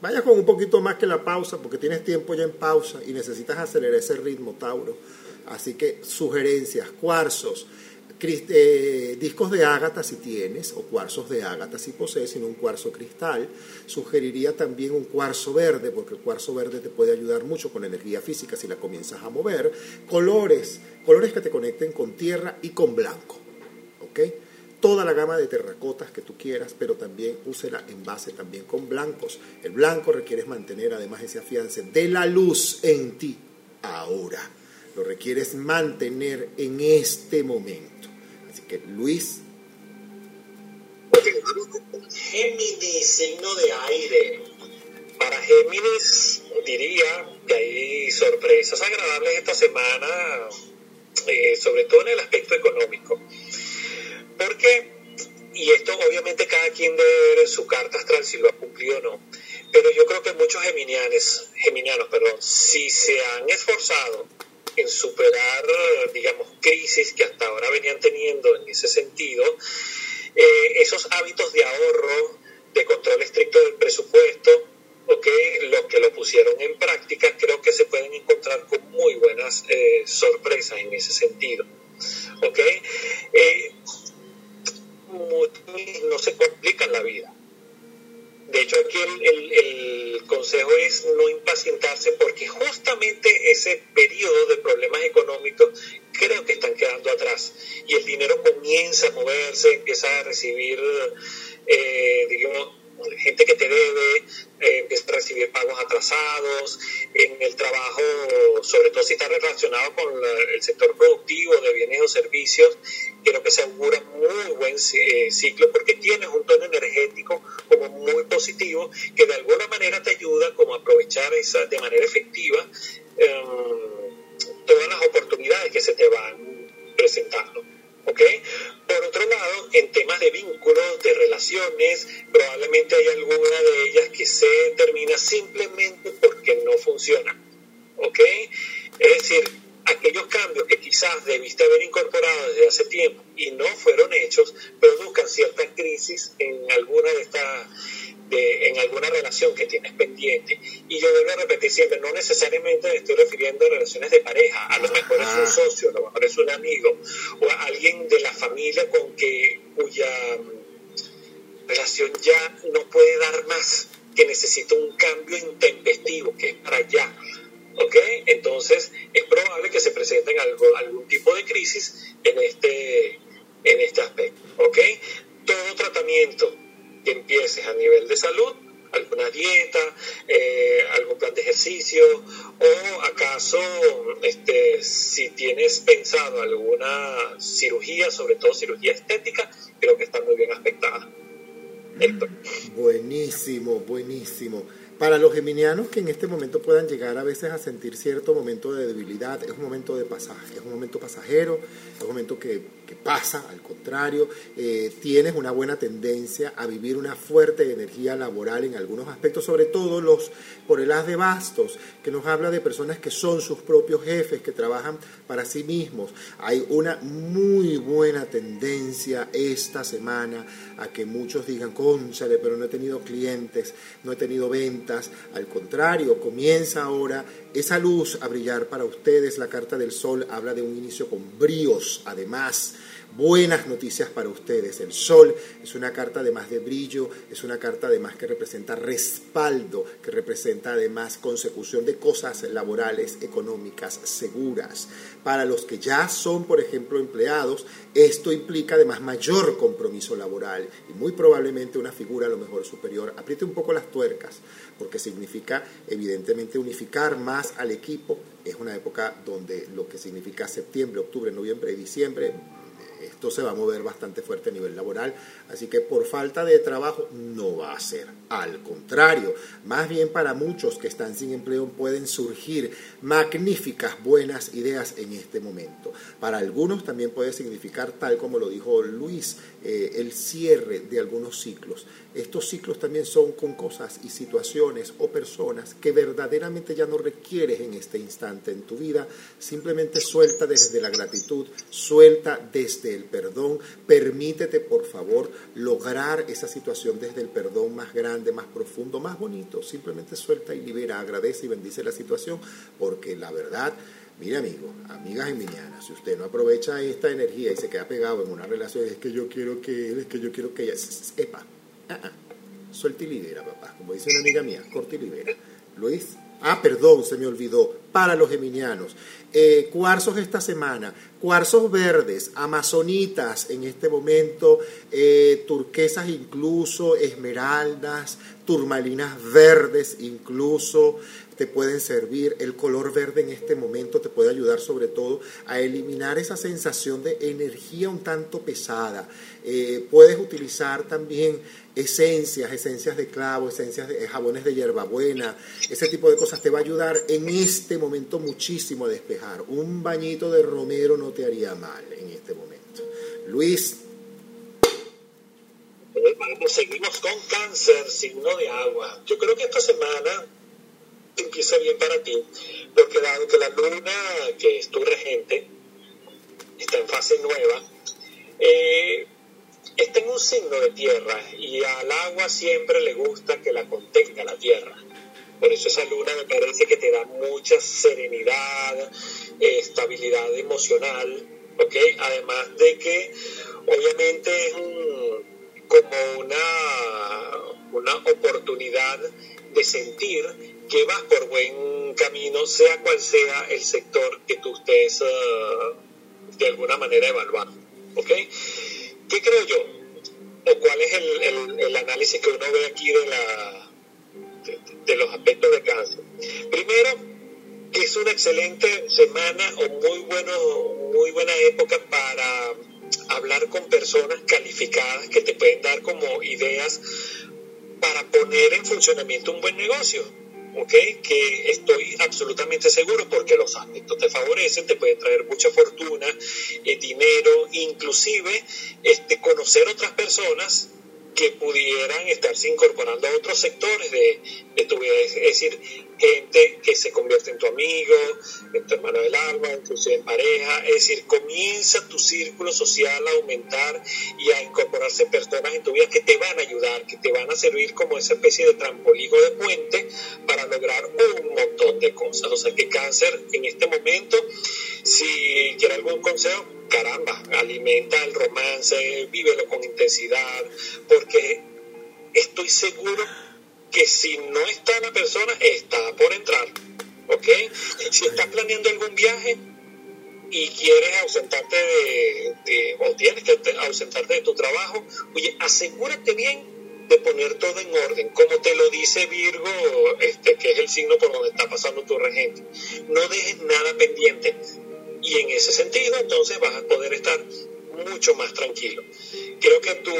[SPEAKER 1] vaya con un poquito más que la pausa, porque tienes tiempo ya en pausa y necesitas acelerar ese ritmo, Tauro. Así que sugerencias, cuarzos, eh, discos de ágata si tienes, o cuarzos de ágata si posees, sino un cuarzo cristal. Sugeriría también un cuarzo verde, porque el cuarzo verde te puede ayudar mucho con la energía física si la comienzas a mover. Colores, colores que te conecten con tierra y con blanco. ¿Ok? Toda la gama de terracotas que tú quieras, pero también úsela en base también con blancos. El blanco requieres mantener además ese afiance de la luz en ti ahora. Lo requieres mantener en este momento. Así que Luis.
[SPEAKER 2] Géminis, signo de aire. Para Géminis diría que hay sorpresas agradables esta semana, eh, sobre todo en el aspecto económico. Porque, y esto obviamente cada quien debe ver su carta astral si lo ha cumplido o no, pero yo creo que muchos geminianes, geminianos, perdón, si se han esforzado en superar, digamos, crisis que hasta ahora venían teniendo en ese sentido, eh, esos hábitos de ahorro, de control estricto del presupuesto, okay, los que lo pusieron en práctica, creo que se pueden encontrar con muy buenas eh, sorpresas en ese sentido. Okay. Eh, no se complican la vida. De hecho, aquí el, consejo es no impacientarse porque justamente ese periodo de problemas económicos creo que están quedando atrás. Y el dinero comienza a moverse, empieza a recibir, eh, digamos, gente que te debe, eh, empieza a recibir pagos atrasados, en el trabajo, sobre todo si está relacionado con el sector productivo de bienes o servicios, creo que se augura muy buen eh, ciclo porque tienes un tono energético como muy positivo que de alguna manera te ayuda como a aprovechar esa, de manera efectiva em, todas las oportunidades que se te van presentando. ¿Okay? Por otro lado, en temas de vínculos, de relaciones, probablemente hay alguna de ellas que se termina simplemente porque no funciona. ¿ok? Es decir, aquellos cambios que quizás debiste haber incorporado desde hace tiempo y no fueron hechos, produzcan cierta crisis en alguna de estas en alguna relación que tienes pendiente. Y yo debo repetir siempre, no necesariamente me estoy refiriendo a relaciones de pareja, a lo mejor es un socio, a lo mejor es un amigo, o a alguien de la familia con que cuya mm, relación ya no puede dar más, que necesita un cambio intempestivo, que es para allá. ¿Ok? Entonces es probable que se presenten algo, algún tipo de crisis en este, en este aspecto. ¿Ok? Todo tratamiento que empieces a nivel de salud, alguna dieta, eh, algún plan de ejercicio o acaso este, si tienes pensado alguna cirugía, sobre todo cirugía estética, creo que está muy bien aspectada.
[SPEAKER 1] Buenísimo, buenísimo. Para los geminianos que en este momento puedan llegar a veces a sentir cierto momento de debilidad, es un momento de pasaje, es un momento pasajero, es un momento que, pasa, al contrario, eh, tienes una buena tendencia a vivir una fuerte energía laboral en algunos aspectos, sobre todo los por el haz de bastos, que nos habla de personas que son sus propios jefes, que trabajan para sí mismos. Hay una muy buena tendencia esta semana a que muchos digan, conchale, pero no he tenido clientes, no he tenido ventas al contrario, comienza ahora esa luz a brillar para ustedes. La carta del sol habla de un inicio con bríos, además buenas noticias para ustedes. El sol es una carta además de brillo, es una carta además que representa respaldo, que representa además consecución de cosas laborales, económicas, seguras. Para los que ya son, por ejemplo, empleados, esto implica además mayor compromiso laboral y muy probablemente una figura a lo mejor superior. Apriete un poco las tuercas, porque significa evidentemente unificar más al equipo. Es una época donde lo que significa septiembre, octubre, noviembre y diciembre esto se va a mover bastante fuerte a nivel laboral, así que por falta de trabajo no va a ser. Al contrario, más bien para muchos que están sin empleo pueden surgir magníficas buenas ideas en este momento. Para algunos también puede significar, tal como lo dijo Luis, eh, el cierre de algunos ciclos. Estos ciclos también son con cosas y situaciones o personas que verdaderamente ya no requieres en este instante en tu vida. Simplemente suelta desde la gratitud, suelta desde el perdón. Permítete, por favor, lograr esa situación desde el perdón más grande, más profundo, más bonito. Simplemente suelta y libera, agradece y bendice la situación, porque la verdad Mire, amigo, amigas geminianas, si usted no aprovecha esta energía y se queda pegado en una relación, es que yo quiero que él, es que yo quiero que ella. Epa, suelta y libera, papá. Como dice una amiga mía, corta y libera. Luis. Ah, perdón, se me olvidó. Para los geminianos. Eh, cuarzos esta semana. Cuarzos verdes, amazonitas en este momento, eh, turquesas incluso, esmeraldas, turmalinas verdes incluso, te pueden servir. El color verde en este momento te puede ayudar sobre todo a eliminar esa sensación de energía un tanto pesada. Eh, puedes utilizar también esencias, esencias de clavo, esencias de jabones de hierbabuena, ese tipo de cosas te va a ayudar en este momento muchísimo a despejar. Un bañito de romero no te haría mal en este momento. Luis.
[SPEAKER 2] Seguimos con cáncer, signo de agua. Yo creo que esta semana empieza bien para ti, porque dado que la luna, que es tu regente, está en fase nueva, eh, está en un signo de tierra y al agua siempre le gusta que la contenga la tierra. Por eso esa luna me parece que te da mucha serenidad, estabilidad emocional, ¿ok? Además de que obviamente es como una, una oportunidad de sentir que vas por buen camino, sea cual sea el sector que tú estés uh, de alguna manera evaluando. ¿Ok? ¿Qué creo yo? ¿O cuál es el, el, análisis que uno ve aquí de, la, de, los aspectos de cáncer? Primero, que es una excelente semana o muy, bueno, muy buena época para hablar con personas calificadas que te pueden dar como ideas para poner en funcionamiento un buen negocio. ¿Ok? Que estoy absolutamente seguro porque los aspectos te favorecen, te pueden traer mucha fortuna, eh, dinero, inclusive este, conocer otras personas que pudieran estarse incorporando a otros sectores de, de tu vida, es decir, gente que se convierte en tu amigo, en tu hermano del alma, inclusive en pareja, es decir, comienza tu círculo social a aumentar y a incorporarse personas en tu vida que te van a ayudar, que te van a servir como esa especie de trampolín de puente para lograr un montón de cosas. O sea que cáncer en este momento, si quiere algún consejo, caramba, alimenta el romance, vívelo con intensidad, porque estoy seguro que si no está la persona, está por entrar. ¿Ok? Si estás planeando algún viaje y quieres ausentarte de, o tienes que ausentarte de tu trabajo, oye, asegúrate bien de poner todo en orden, como te lo dice Virgo, este, que es el signo por donde está pasando tu regente. No dejes nada pendiente. Y en ese sentido, entonces vas a poder estar mucho más tranquilo. Creo que tu,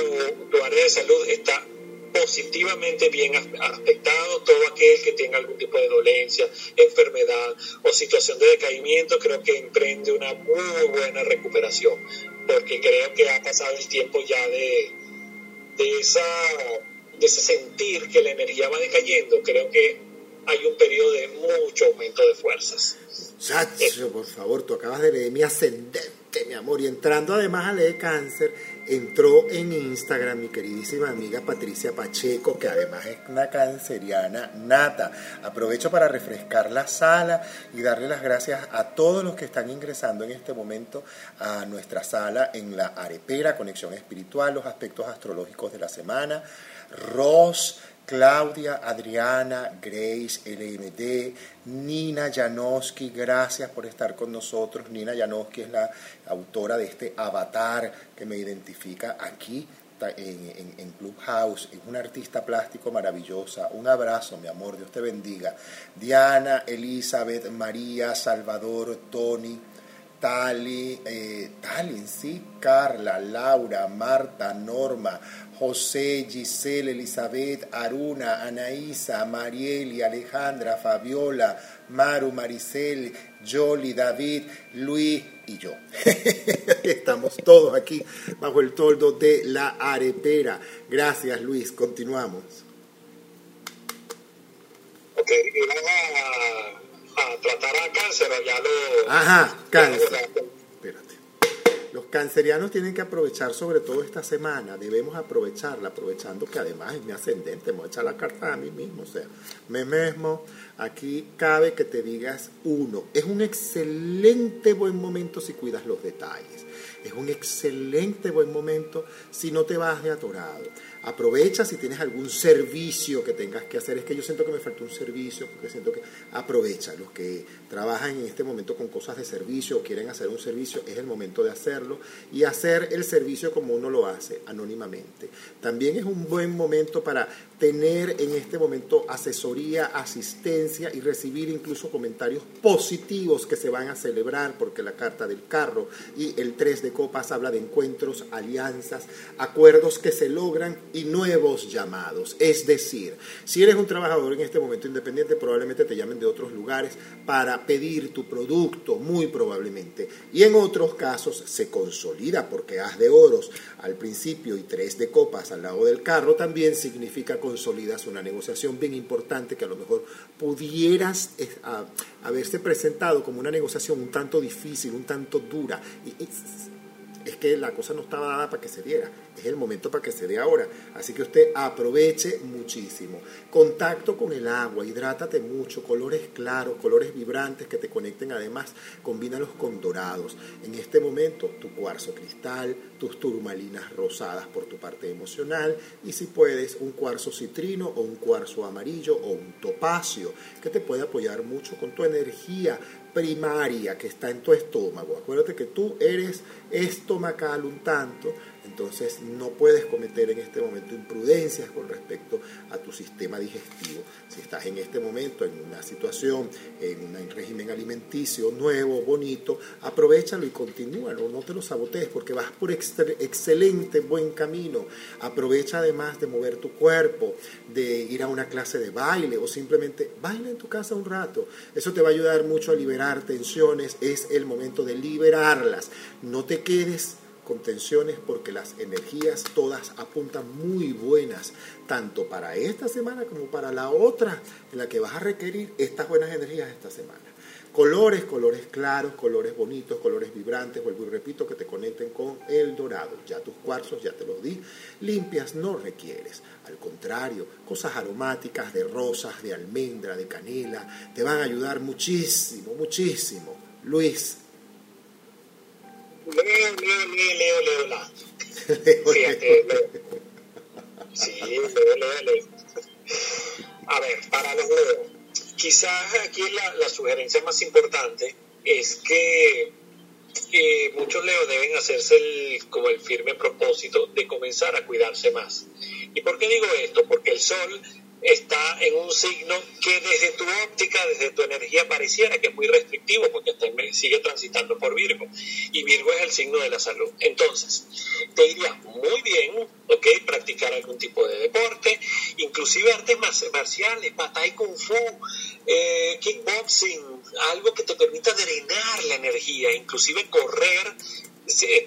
[SPEAKER 2] tu área de salud está positivamente bien afectado, todo aquel que tenga algún tipo de dolencia, enfermedad o situación de decaimiento, creo que emprende una muy buena recuperación, porque creo que ha pasado el tiempo ya de, de, esa, de ese sentir que la energía va decayendo, creo que hay un periodo de mucho aumento de fuerzas.
[SPEAKER 1] Chacho, por favor, tú acabas de leer mi ascendente, mi amor, y entrando además a leer cáncer, entró en Instagram mi queridísima amiga Patricia Pacheco, que además es una canceriana nata. Aprovecho para refrescar la sala y darle las gracias a todos los que están ingresando en este momento a nuestra sala en la arepera, conexión espiritual, los aspectos astrológicos de la semana. Ross, Claudia, Adriana, Grace, LMD, Nina Janowski, gracias por estar con nosotros. Nina Janowski es la autora de este avatar que me identifica aquí en, Clubhouse. Es una artista plástico maravillosa. Un abrazo, mi amor, Dios te bendiga. Diana, Elizabeth, María, Salvador, Tony. Tali, eh, sí, Carla, Laura, Marta, Norma, José, Giselle, Elizabeth, Aruna, Anaísa, Marieli, Alejandra, Fabiola, Maru, Maricel, Jolly, David, Luis y yo. *laughs* Estamos todos aquí bajo el toldo de la arepera. Gracias Luis, continuamos.
[SPEAKER 2] Ok, y vamos a, tratar a cáncer, ya lo...
[SPEAKER 1] Ajá, cáncer. Los cancerianos tienen que aprovechar sobre todo esta semana, debemos aprovecharla, aprovechando que además es mi ascendente, me voy la carta a mí mismo, o sea, me mismo, aquí cabe que te digas uno, es un excelente buen momento si cuidas los detalles, es un excelente buen momento si no te vas de atorado. Aprovecha si tienes algún servicio que tengas que hacer. Es que yo siento que me falta un servicio, porque siento que aprovecha. Los que trabajan en este momento con cosas de servicio o quieren hacer un servicio, es el momento de hacerlo y hacer el servicio como uno lo hace, anónimamente. También es un buen momento para tener en este momento asesoría, asistencia y recibir incluso comentarios positivos que se van a celebrar, porque la carta del carro y el 3 de copas habla de encuentros, alianzas, acuerdos que se logran y nuevos llamados. Es decir, si eres un trabajador en este momento independiente, probablemente te llamen de otros lugares para pedir tu producto, muy probablemente. Y en otros casos se consolida porque haz de oros al principio y tres de copas al lado del carro también significa consolidas una negociación bien importante que a lo mejor pudieras eh, haberse presentado como una negociación un tanto difícil, un tanto dura. Es que la cosa no estaba dada para que se diera, es el momento para que se dé ahora. Así que usted aproveche muchísimo. Contacto con el agua, hidrátate mucho, colores claros, colores vibrantes que te conecten además, combínalos con dorados. En este momento tu cuarzo cristal, tus turmalinas rosadas por tu parte emocional y si puedes un cuarzo citrino o un cuarzo amarillo o un topacio que te puede apoyar mucho con tu energía primaria que está en tu estómago. Acuérdate que tú eres estomacal un tanto entonces no puedes cometer en este momento imprudencias con respecto a tu sistema digestivo. Si estás en este momento en una situación, en un régimen alimenticio nuevo, bonito, aprovechalo y continúalo, no te lo sabotees porque vas por excelente, buen camino. Aprovecha además de mover tu cuerpo, de ir a una clase de baile o simplemente baila en tu casa un rato. Eso te va a ayudar mucho a liberar tensiones, es el momento de liberarlas. No te quedes contenciones porque las energías todas apuntan muy buenas, tanto para esta semana como para la otra en la que vas a requerir estas buenas energías esta semana. Colores, colores claros, colores bonitos, colores vibrantes, vuelvo y repito, que te conecten con el dorado. Ya tus cuarzos, ya te los di, limpias no requieres. Al contrario, cosas aromáticas de rosas, de almendra, de canela, te van a ayudar muchísimo, muchísimo. Luis,
[SPEAKER 2] Leo, Leo, Leo, Leo, Leo, la. Fíjate, Leo. Sí, Leo. A ver, para los Leo, quizás aquí la, la sugerencia más importante es que eh, muchos Leo deben hacerse el, como el firme propósito de comenzar a cuidarse más. ¿Y por qué digo esto? Porque el sol está en un signo que desde tu óptica, desde tu energía pareciera que es muy restrictivo porque sigue transitando por Virgo y Virgo es el signo de la salud. Entonces, te diría muy bien, ¿ok? Practicar algún tipo de deporte, inclusive artes marciales, batalla kung fu, eh, kickboxing, algo que te permita drenar la energía, inclusive correr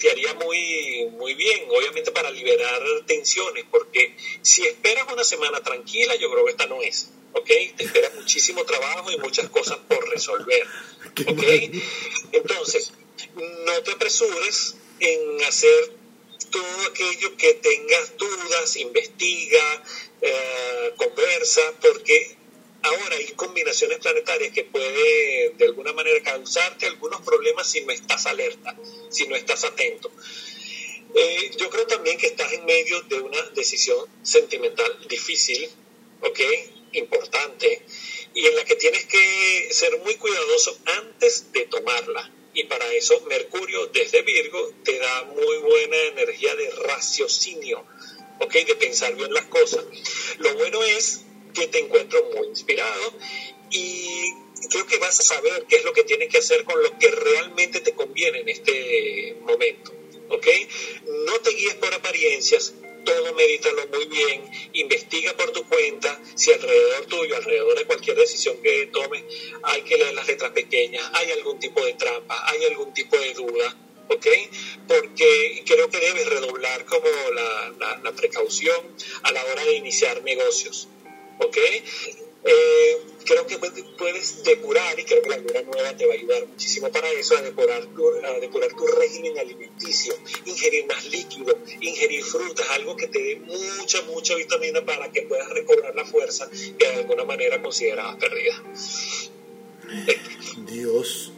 [SPEAKER 2] te haría muy, muy bien, obviamente para liberar tensiones, porque si esperas una semana tranquila, yo creo que esta no es, ¿ok? Te espera muchísimo trabajo y muchas cosas por resolver, *laughs* ¿ok? Entonces, no te apresures en hacer todo aquello que tengas dudas, investiga, eh, conversa, porque Ahora hay combinaciones planetarias que puede de alguna manera causarte algunos problemas si no estás alerta, si no estás atento. Eh, yo creo también que estás en medio de una decisión sentimental difícil, ¿ok? Importante, y en la que tienes que ser muy cuidadoso antes de tomarla. Y para eso Mercurio desde Virgo te da muy buena energía de raciocinio, ¿ok? De pensar bien las cosas. Lo bueno es que te encuentro muy inspirado y creo que vas a saber qué es lo que tienes que hacer con lo que realmente te conviene en este momento. ¿Ok? No te guíes por apariencias, todo medítalo muy bien, investiga por tu cuenta, si alrededor tuyo, alrededor de cualquier decisión que tomes, hay que leer las letras pequeñas, hay algún tipo de trampa, hay algún tipo de duda, ¿ok? Porque creo que debes redoblar como la, la precaución a la hora de iniciar negocios. ¿Ok? Eh, creo que puedes depurar, y creo que la luna nueva te va a ayudar muchísimo para eso, a depurar tu, a depurar tu régimen alimenticio, ingerir más líquido, ingerir frutas, algo que te dé mucha, mucha vitamina para que puedas recobrar la fuerza que de alguna manera considerabas perdida.
[SPEAKER 1] Dios,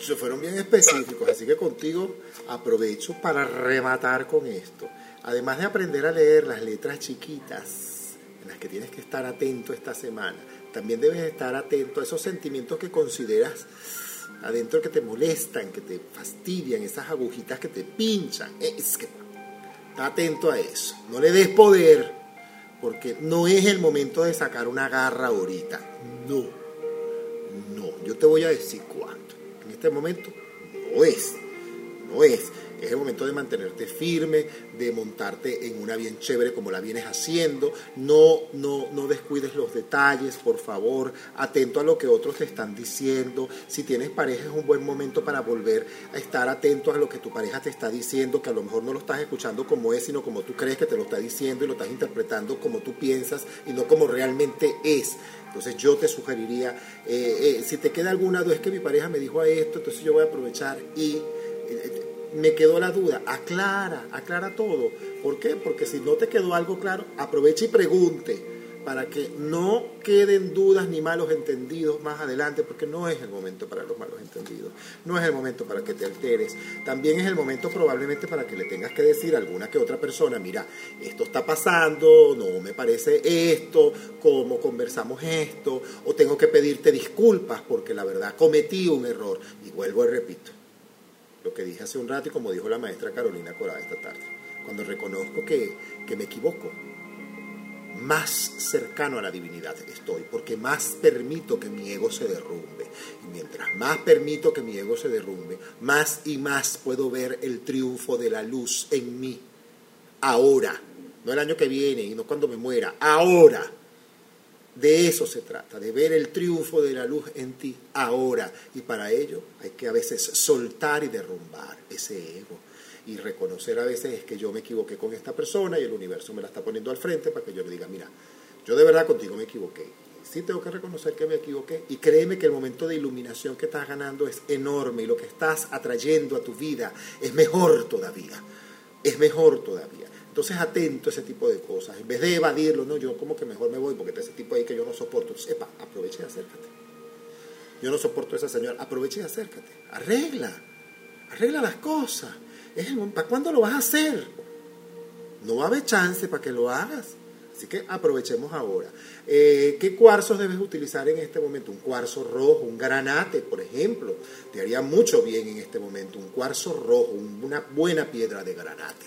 [SPEAKER 1] se fueron bien específicos, así que contigo aprovecho para rematar con esto. Además de aprender a leer las letras chiquitas, en las que tienes que estar atento esta semana, también debes estar atento a esos sentimientos que consideras adentro que te molestan, que te fastidian, esas agujitas que te pinchan. Es que está atento a eso. No le des poder, porque no es el momento de sacar una garra ahorita. No, no. Yo te voy a decir cuándo. En este momento no es, no es. Es el momento de mantenerte firme, de montarte en una bien chévere como la vienes haciendo. No, no, no descuides los detalles, por favor. Atento a lo que otros te están diciendo. Si tienes pareja es un buen momento para volver a estar atento a lo que tu pareja te está diciendo, que a lo mejor no lo estás escuchando como es, sino como tú crees que te lo está diciendo y lo estás interpretando como tú piensas y no como realmente es. Entonces yo te sugeriría, eh, eh, si te queda alguna duda, es que mi pareja me dijo a esto, entonces yo voy a aprovechar y eh, me quedó la duda, aclara, aclara todo. ¿Por qué? Porque si no te quedó algo claro, aprovecha y pregunte para que no queden dudas ni malos entendidos más adelante, porque no es el momento para los malos entendidos, no es el momento para que te alteres, también es el momento probablemente para que le tengas que decir a alguna que otra persona, mira, esto está pasando, no me parece esto, cómo conversamos esto, o tengo que pedirte disculpas porque la verdad cometí un error, y vuelvo y repito, lo que dije hace un rato y como dijo la maestra Carolina Corada esta tarde. Cuando reconozco que, que me equivoco, más cercano a la divinidad estoy, porque más permito que mi ego se derrumbe. Y mientras más permito que mi ego se derrumbe, más y más puedo ver el triunfo de la luz en mí. Ahora, no el año que viene y no cuando me muera, ahora. De eso se trata, de ver el triunfo de la luz en ti ahora. Y para ello hay que a veces soltar y derrumbar ese ego. Y reconocer a veces es que yo me equivoqué con esta persona y el universo me la está poniendo al frente para que yo le diga, mira, yo de verdad contigo me equivoqué. Sí tengo que reconocer que me equivoqué. Y créeme que el momento de iluminación que estás ganando es enorme y lo que estás atrayendo a tu vida es mejor todavía. Es mejor todavía. Entonces atento a ese tipo de cosas. En vez de evadirlo, no, yo como que mejor me voy porque está ese tipo ahí que yo no soporto. Entonces, epa, aproveche y acércate. Yo no soporto esa señora. Aproveche y acércate. Arregla. Arregla las cosas. ¿Para cuándo lo vas a hacer? No va a haber chance para que lo hagas. Así que aprovechemos ahora. Eh, ¿Qué cuarzos debes utilizar en este momento? Un cuarzo rojo, un granate, por ejemplo. Te haría mucho bien en este momento. Un cuarzo rojo, una buena piedra de granate.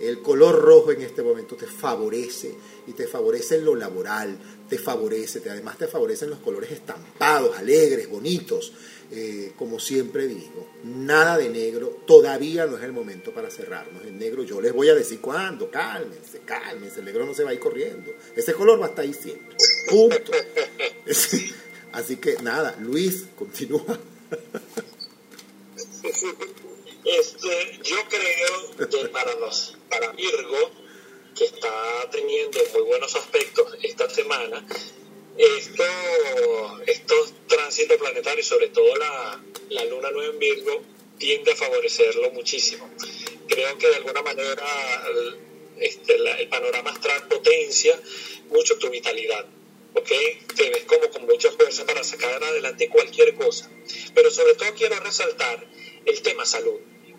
[SPEAKER 1] El color rojo en este momento te favorece y te favorece en lo laboral, te favorece, te, además te favorecen los colores estampados, alegres, bonitos. Eh, como siempre digo, nada de negro, todavía no es el momento para cerrarnos en negro. Yo les voy a decir cuándo, cálmense, cálmense, el negro no se va a ir corriendo. Ese color va a estar ahí siempre. Punto. *laughs* Así que nada, Luis, continúa.
[SPEAKER 2] Este, yo creo que para los para Virgo, que está teniendo muy buenos aspectos esta semana, esto, estos tránsitos planetarios, sobre todo la, la luna nueva en Virgo, tiende a favorecerlo muchísimo. Creo que de alguna manera este, el panorama astral potencia mucho tu vitalidad. ¿ok? Te ves como con mucha fuerza para sacar adelante cualquier cosa. Pero sobre todo quiero resaltar el tema salud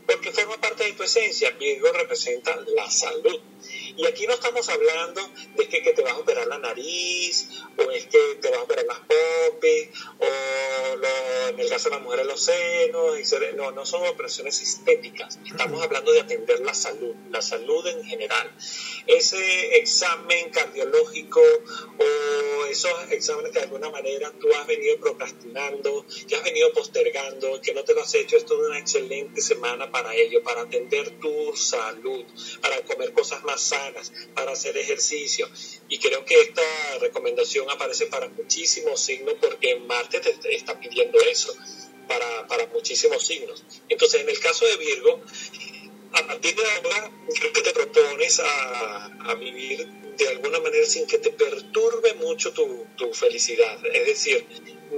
[SPEAKER 2] porque forma parte de tu esencia. Virgo representa la salud. Y aquí no estamos hablando de que, que te vas a operar la nariz, o es que te vas a operar las popis, o en el caso de las mujeres los senos, no, no son operaciones estéticas. Estamos hablando de atender la salud, la salud en general. Ese examen cardiológico o esos exámenes que de alguna manera tú has venido procrastinando, que has venido postergando, que no te lo has hecho, es toda una excelente semana para ello, para atender tu salud, para comer cosas más sanas, para hacer ejercicio. Y creo que esta recomendación aparece para muchísimos signos porque Marte te está pidiendo eso, para, para muchísimos signos. Entonces, en el caso de Virgo, a partir de ahora creo que te propones a, a vivir de alguna manera sin que te perturbe mucho tu, tu felicidad. Es decir,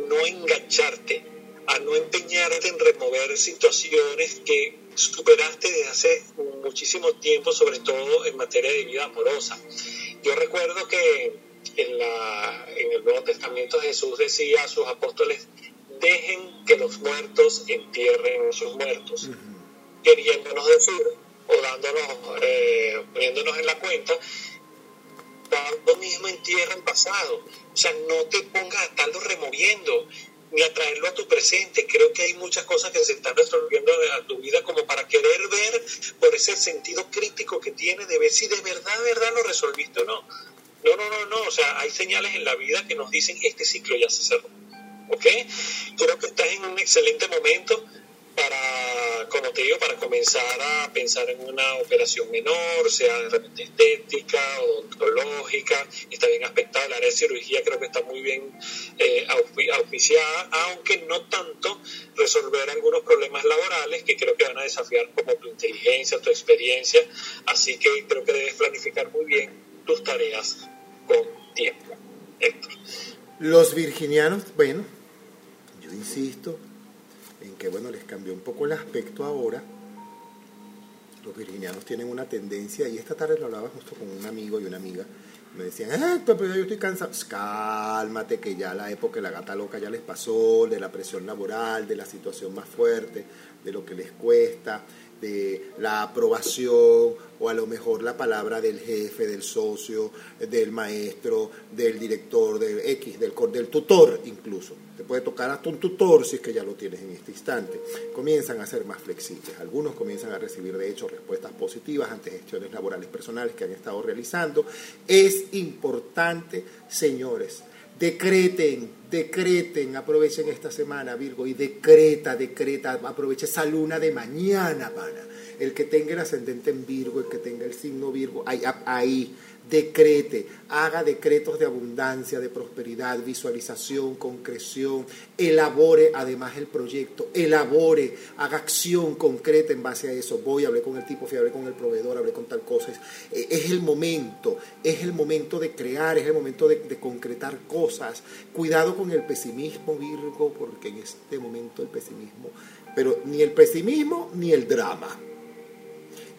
[SPEAKER 2] no engancharte, a no empeñarte en remover situaciones que superaste desde hace muchísimo tiempo, sobre todo en materia de vida amorosa. Yo recuerdo que en, la, en el Nuevo Testamento Jesús decía a sus apóstoles, dejen que los muertos entierren a sus muertos, queriéndonos decir, o dándonos, eh, poniéndonos en la cuenta, lo mismo entierran pasado. O sea, no te pongas a estarlo removiendo ni a traerlo a tu presente. Creo que hay muchas cosas que se están resolviendo a tu vida como para querer ver por ese sentido crítico que tiene de ver si de verdad, de verdad lo resolviste o no. No, no, no, no. O sea, hay señales en la vida que nos dicen este ciclo ya se cerró. ¿Ok? Creo que estás en un excelente momento para, como te digo, para comenzar a pensar en una operación menor, sea de repente estética, odontológica, está bien aspectada, la área de cirugía creo que está muy bien eh, auspiciada, aunque no tanto resolver algunos problemas laborales que creo que van a desafiar como tu inteligencia, tu experiencia, así que creo que debes planificar muy bien tus tareas con tiempo.
[SPEAKER 1] Los virginianos, bueno, yo insisto, en que bueno, les cambió un poco el aspecto ahora. Los virginianos tienen una tendencia, y esta tarde lo hablaba justo con un amigo y una amiga, me decían, ah, pero yo estoy cansado. Cálmate, que ya la época de la gata loca ya les pasó, de la presión laboral, de la situación más fuerte, de lo que les cuesta de la aprobación o a lo mejor la palabra del jefe, del socio, del maestro, del director, del X, del, del tutor incluso. Te puede tocar hasta un tutor si es que ya lo tienes en este instante. Comienzan a ser más flexibles. Algunos comienzan a recibir de hecho respuestas positivas ante gestiones laborales personales que han estado realizando. Es importante, señores, decreten, decreten, aprovechen esta semana, Virgo, y decreta, decreta, aproveche esa luna de mañana, pana. El que tenga el ascendente en Virgo, el que tenga el signo Virgo, ahí, ahí decrete, haga decretos de abundancia, de prosperidad, visualización, concreción, elabore además el proyecto, elabore, haga acción concreta en base a eso. Voy, hablé con el tipo, fui, hablé con el proveedor, hablé con tal cosa. Es, el momento, es el momento de crear, es el momento de concretar cosas. Cuidado con el pesimismo, Virgo, porque en este momento el pesimismo, pero ni el pesimismo ni el drama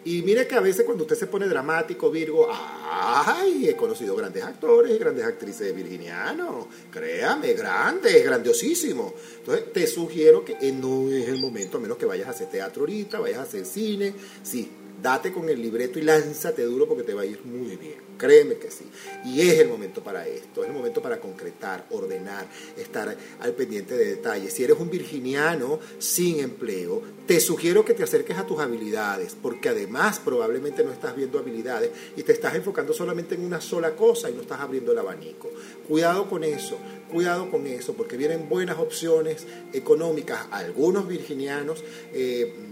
[SPEAKER 1] y mire que a veces cuando usted se pone dramático, Virgo, ¡ay! He conocido grandes actores y grandes actrices de virginiano. Créame, grandes, grandiosísimo. Entonces, te sugiero que no es el momento, a menos que vayas a hacer teatro ahorita, vayas a hacer cine. Sí, date con el libreto y lánzate duro porque te va a ir muy bien. Créeme que sí. Y es el momento para esto, es el momento para concretar, ordenar, estar al pendiente de detalles. Si eres un virginiano sin empleo, te sugiero que te acerques a tus habilidades, porque además probablemente no estás viendo habilidades y te estás enfocando solamente en una sola cosa y no estás abriendo el abanico. Cuidado con eso, cuidado con eso, porque vienen buenas opciones económicas. Algunos virginianos... Eh,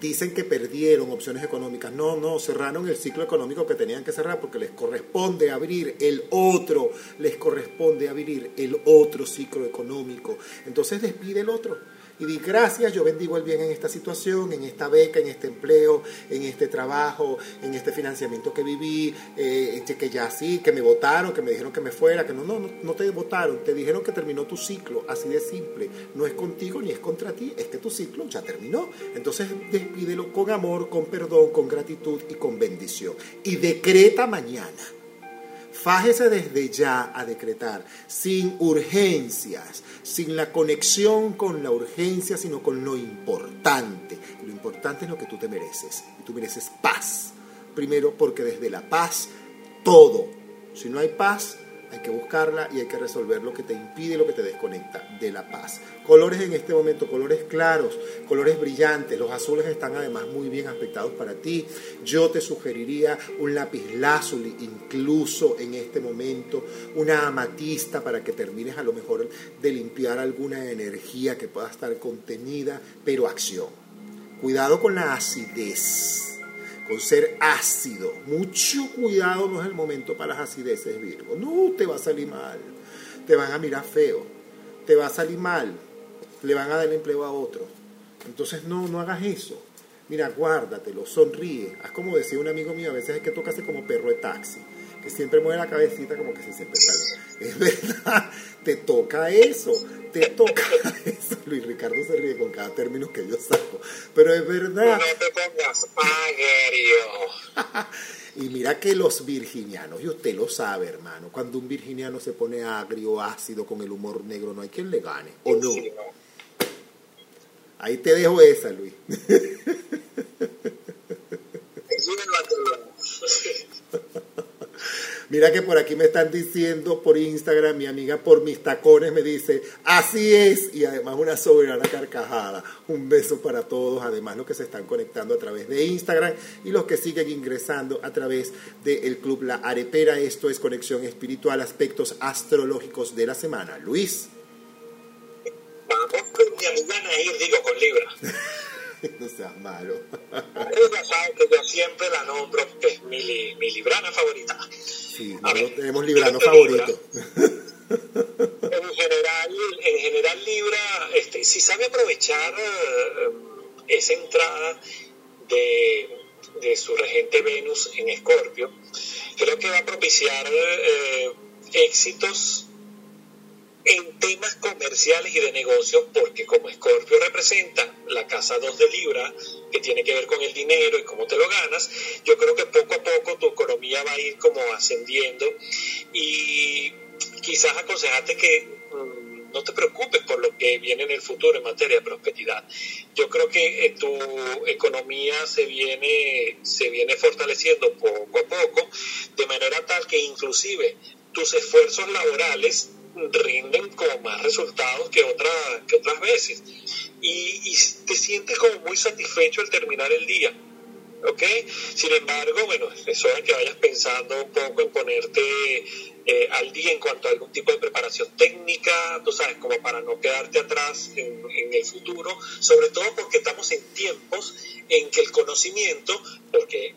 [SPEAKER 1] dicen que perdieron opciones económicas. No, no, cerraron el ciclo económico que tenían que cerrar porque les corresponde abrir el otro, les corresponde abrir el otro ciclo económico. Entonces despide el otro y di gracias, yo bendigo el bien en esta situación, en esta beca, en este empleo, en este trabajo, en este financiamiento que viví, eh, que ya sí, que me votaron, que me dijeron que me fuera, que no, no, no te votaron, te dijeron que terminó tu ciclo, así de simple, no es contigo ni es contra ti, es que tu ciclo ya terminó. Entonces despídelo con amor, con perdón, con gratitud y con bendición. Y decreta mañana Fájese desde ya a decretar, sin urgencias, sin la conexión con la urgencia, sino con lo importante. Lo importante es lo que tú te mereces. Y tú mereces paz. Primero porque desde la paz todo. Si no hay paz, hay que buscarla y hay que resolver lo que te impide, lo que te desconecta de la paz. Colores en este momento, colores claros, colores brillantes, los azules están además muy bien aspectados para ti. Yo te sugeriría un lápiz lazuli incluso en este momento, una amatista para que termines a lo mejor de limpiar alguna energía que pueda estar contenida, pero acción. Cuidado con la acidez con ser ácido. Mucho cuidado, no es el momento para las acideces, Virgo. No, te va a salir mal. Te van a mirar feo. Te va a salir mal. Le van a dar empleo a otro. Entonces, no, no hagas eso. Mira, guárdatelo, sonríe. Haz como decía un amigo mío, a veces es que tocase como perro de taxi. que siempre mueve la cabecita como que se siempre. *laughs* Es verdad, te toca eso, te toca *laughs* eso. Luis Ricardo se ríe con cada término que yo saco, pero es verdad.
[SPEAKER 2] No te pongas agrio. *laughs*
[SPEAKER 1] Y mira que los virginianos, y usted lo sabe, hermano, cuando un virginiano se pone agrio, ácido, con el humor negro, no hay quien le gane, ¿o no?
[SPEAKER 2] Sí, no.
[SPEAKER 1] Ahí te dejo esa, Luis. *laughs* Mira que por aquí me están diciendo por Instagram, mi amiga por mis tacones me dice, así es, y además una soberana carcajada. Un beso para todos, además los que se están conectando a través de Instagram y los que siguen ingresando a través del Club La Arepera. Esto es Conexión Espiritual, aspectos astrológicos de la semana. Luis.
[SPEAKER 2] Vamos con mi amiga Nair, digo, con Libra. *laughs* *laughs*
[SPEAKER 1] no seas malo.
[SPEAKER 2] Ella sabe que yo siempre la nombro, es mi, li- mi librana favorita.
[SPEAKER 1] Sí, nosotros tenemos librano
[SPEAKER 2] este
[SPEAKER 1] favorito.
[SPEAKER 2] En general, en general Libra, este, si sabe aprovechar eh, esa entrada de, de su regente Venus en Escorpio, creo que va a propiciar eh, éxitos en temas comerciales y de negocios, porque como Escorpio representa la casa 2 de Libra, que tiene que ver con el dinero y cómo te lo ganas, yo creo que poco a poco tu economía va a ir como ascendiendo y quizás aconsejarte que mm, no te preocupes por lo que viene en el futuro en materia de prosperidad. Yo creo que eh, tu economía se viene, se viene fortaleciendo poco a poco, de manera tal que inclusive tus esfuerzos laborales rinden como más resultados que, otra, que otras veces. Y, te sientes como muy satisfecho al terminar el día. ¿ok? Sin embargo, bueno, es hora que vayas pensando un poco en ponerte eh, al día en cuanto a algún tipo de preparación técnica, tú sabes, como para no quedarte atrás en, el futuro, sobre todo porque estamos en tiempos en que el conocimiento, porque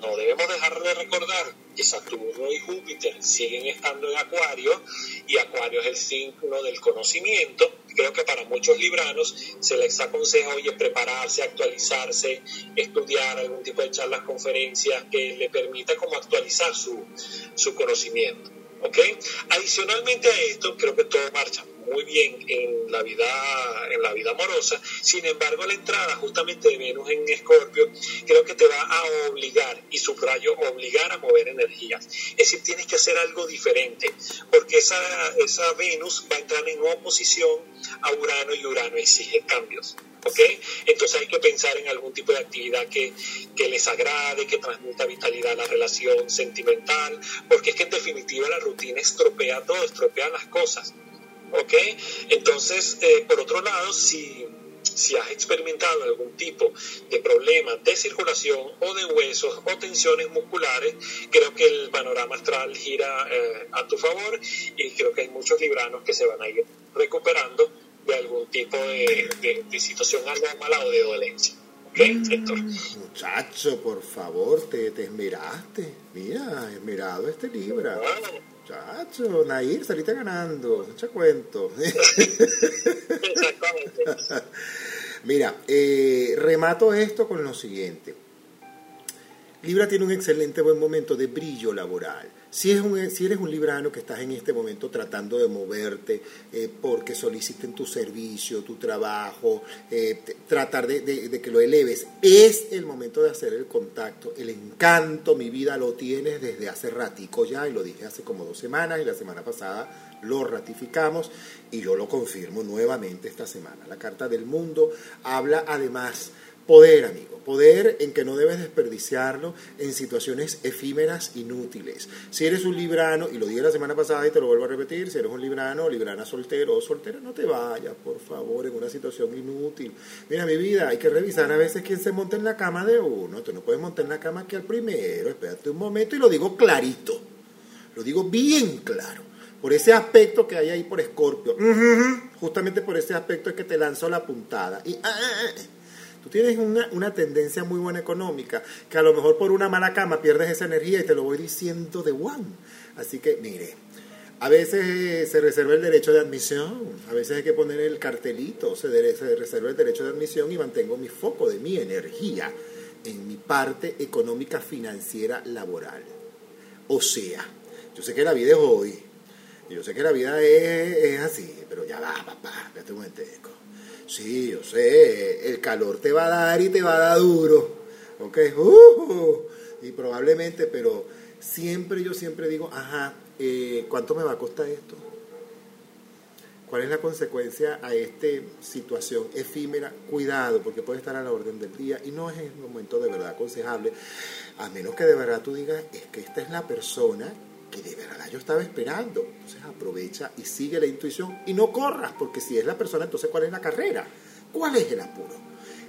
[SPEAKER 2] no debemos dejar de recordar que Saturno y Júpiter siguen estando en Acuario y Acuario es el signo del conocimiento. Creo que para muchos libranos se les aconseja, oye, prepararse, actualizarse, estudiar algún tipo de charlas, conferencias que le permita como actualizar su, su conocimiento. ¿ok? Adicionalmente a esto, creo que todo marcha muy bien en la vida en la vida amorosa. Sin embargo, la entrada justamente de Venus en Escorpio creo que te va a obligar y subrayo obligar a mover energías. Es decir, tienes que hacer algo diferente, porque esa esa Venus va a entrar en oposición a Urano y Urano exige cambios. ¿ok? Entonces hay que pensar en algún tipo de actividad que, que les agrade, que transmita vitalidad a la relación sentimental, porque es que en definitiva la rutina estropea todo, estropea las cosas. ¿Ok? Entonces, eh, por otro lado, si, si has experimentado algún tipo de problema de circulación o de huesos o tensiones musculares, creo que el panorama astral gira eh, a tu favor y creo que hay muchos libranos que se van a ir recuperando de algún tipo de, de, de situación anómala o de dolencia. ¿Ok, Héctor?
[SPEAKER 1] Muchacho, por favor, te, te esmeraste. Mira, esmerado este Libra.
[SPEAKER 2] Bueno,
[SPEAKER 1] Muchacho, Nair, saliste ganando. Echa cuento.
[SPEAKER 2] exactamente.
[SPEAKER 1] Mira, eh, remato esto con lo siguiente. Libra tiene un excelente buen momento de brillo laboral. Si, es un, si eres un librano que estás en este momento tratando de moverte eh, porque soliciten tu servicio, tu trabajo, eh, tratar de que lo eleves, es el momento de hacer el contacto. El encanto, mi vida, lo tienes desde hace ratico ya, y lo dije hace como dos semanas, y la semana pasada lo ratificamos, y yo lo confirmo nuevamente esta semana. La Carta del Mundo habla además Poder, amigo, poder en que no debes desperdiciarlo en situaciones efímeras, inútiles. Si eres un librano, y lo dije la semana pasada y te lo vuelvo a repetir, si eres un librano librana soltero o soltera, no te vayas, por favor, en una situación inútil. Mira, mi vida, hay que revisar a veces quién se monta en la cama de uno. Tú no puedes montar en la cama que al primero, espérate un momento y lo digo clarito. Lo digo bien claro. Por ese aspecto que hay ahí por Escorpio. Justamente por ese aspecto es que te lanzo la puntada. Y ah, ah, ah, tú tienes una, una tendencia muy buena económica, que a lo mejor por una mala cama pierdes esa energía y te lo voy diciendo de one. Así que, mire, a veces se reserva el derecho de admisión, a veces hay que poner el cartelito, se, reserva el derecho de admisión y mantengo mi foco de mi energía en mi parte económica financiera laboral. O sea, yo sé que la vida es hoy, yo sé que la vida es, así, pero ya va, papá, ya te un Sí, yo sé, el calor te va a dar y te va a dar duro, ¿ok? Uh, y probablemente, pero siempre, yo siempre digo, ajá, eh, ¿cuánto me va a costar esto? ¿Cuál es la consecuencia a esta situación efímera? Cuidado, porque puede estar a la orden del día y no es el momento de verdad aconsejable, a menos que de verdad tú digas, es que esta es la persona que de verdad yo estaba esperando. Entonces aprovecha y sigue la intuición y no corras, porque si es la persona, entonces ¿cuál es la carrera? ¿Cuál es el apuro?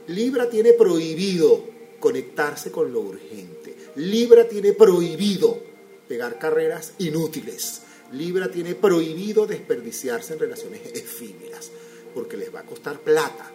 [SPEAKER 1] Libra tiene prohibido conectarse con lo urgente. Libra tiene prohibido pegar carreras inútiles. Libra tiene prohibido desperdiciarse en relaciones efímeras, porque les va a costar plata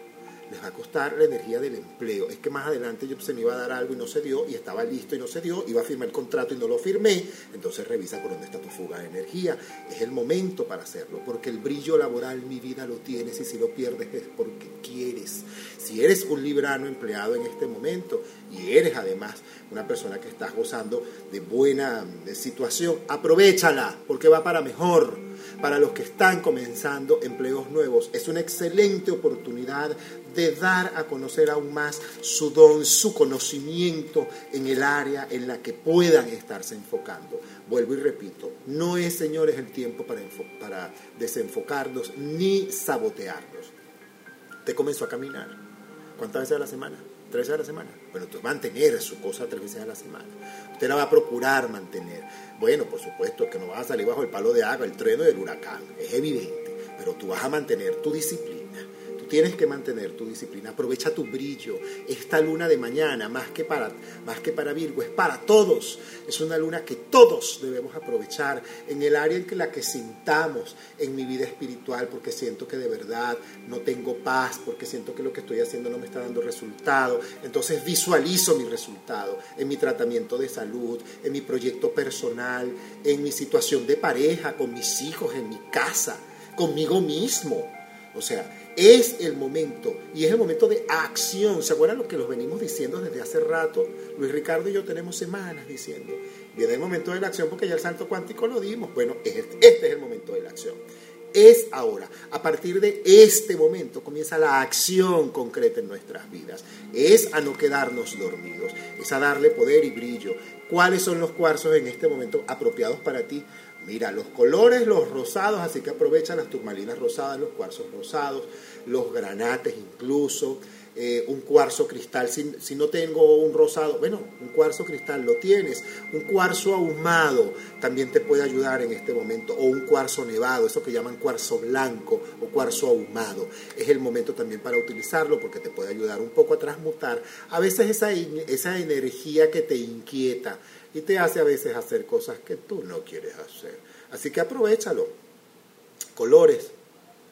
[SPEAKER 1] les va a costar la energía del empleo. Es que más adelante yo se me iba a dar algo y no se dio, y estaba listo y no se dio, iba a firmar el contrato y no lo firmé, entonces revisa por dónde está tu fuga de energía. Es el momento para hacerlo, porque el brillo laboral mi vida lo tienes y si lo pierdes es porque quieres. Si eres un librano empleado en este momento y eres además una persona que estás gozando de buena situación, aprovechala porque va para mejor para los que están comenzando empleos nuevos. Es una excelente oportunidad de dar a conocer aún más su don, su conocimiento en el área en la que puedan estarse enfocando. Vuelvo y repito, no es, señores, el tiempo para, para desenfocarnos ni sabotearnos. Usted comenzó a caminar. ¿Cuántas veces a la semana? ¿Tres veces a la semana? Bueno, entonces mantener su cosa tres veces a la semana. Usted la va a procurar mantener. Bueno, por supuesto que no vas a salir bajo el palo de agua, el trueno del huracán, es evidente, pero tú vas a mantener tu disciplina tienes que mantener tu disciplina, aprovecha tu brillo. Esta luna de mañana, más que para, más que para Virgo, es para todos. Es una luna que todos debemos aprovechar en el área en la que sintamos en mi vida espiritual, porque siento que de verdad no tengo paz, porque siento que lo que estoy haciendo no me está dando resultado. Entonces visualizo mi resultado en mi tratamiento de salud, en mi proyecto personal, en mi situación de pareja, con mis hijos, en mi casa, conmigo mismo. O sea, es el momento y es el momento de acción. ¿Se acuerdan lo que los venimos diciendo desde hace rato? Luis Ricardo y yo tenemos semanas diciendo. Viene el momento de la acción porque ya el salto cuántico lo dimos. Bueno, este, este es el momento de la acción. Es ahora. A partir de este momento comienza la acción concreta en nuestras vidas. Es a no quedarnos dormidos. Es a darle poder y brillo. ¿Cuáles son los cuarzos en este momento apropiados para ti? Mira, los colores, los rosados, así que aprovecha las turmalinas rosadas, los cuarzos rosados, los granates incluso, eh, un cuarzo cristal, si, si, no tengo un rosado, bueno, un cuarzo cristal lo tienes, un cuarzo ahumado también te puede ayudar en este momento, o un cuarzo nevado, eso que llaman cuarzo blanco o cuarzo ahumado, es el momento también para utilizarlo porque te puede ayudar un poco a transmutar a veces esa, esa energía que te inquieta, y te hace a veces hacer cosas que tú no quieres hacer. Así que aprovechalo. Colores,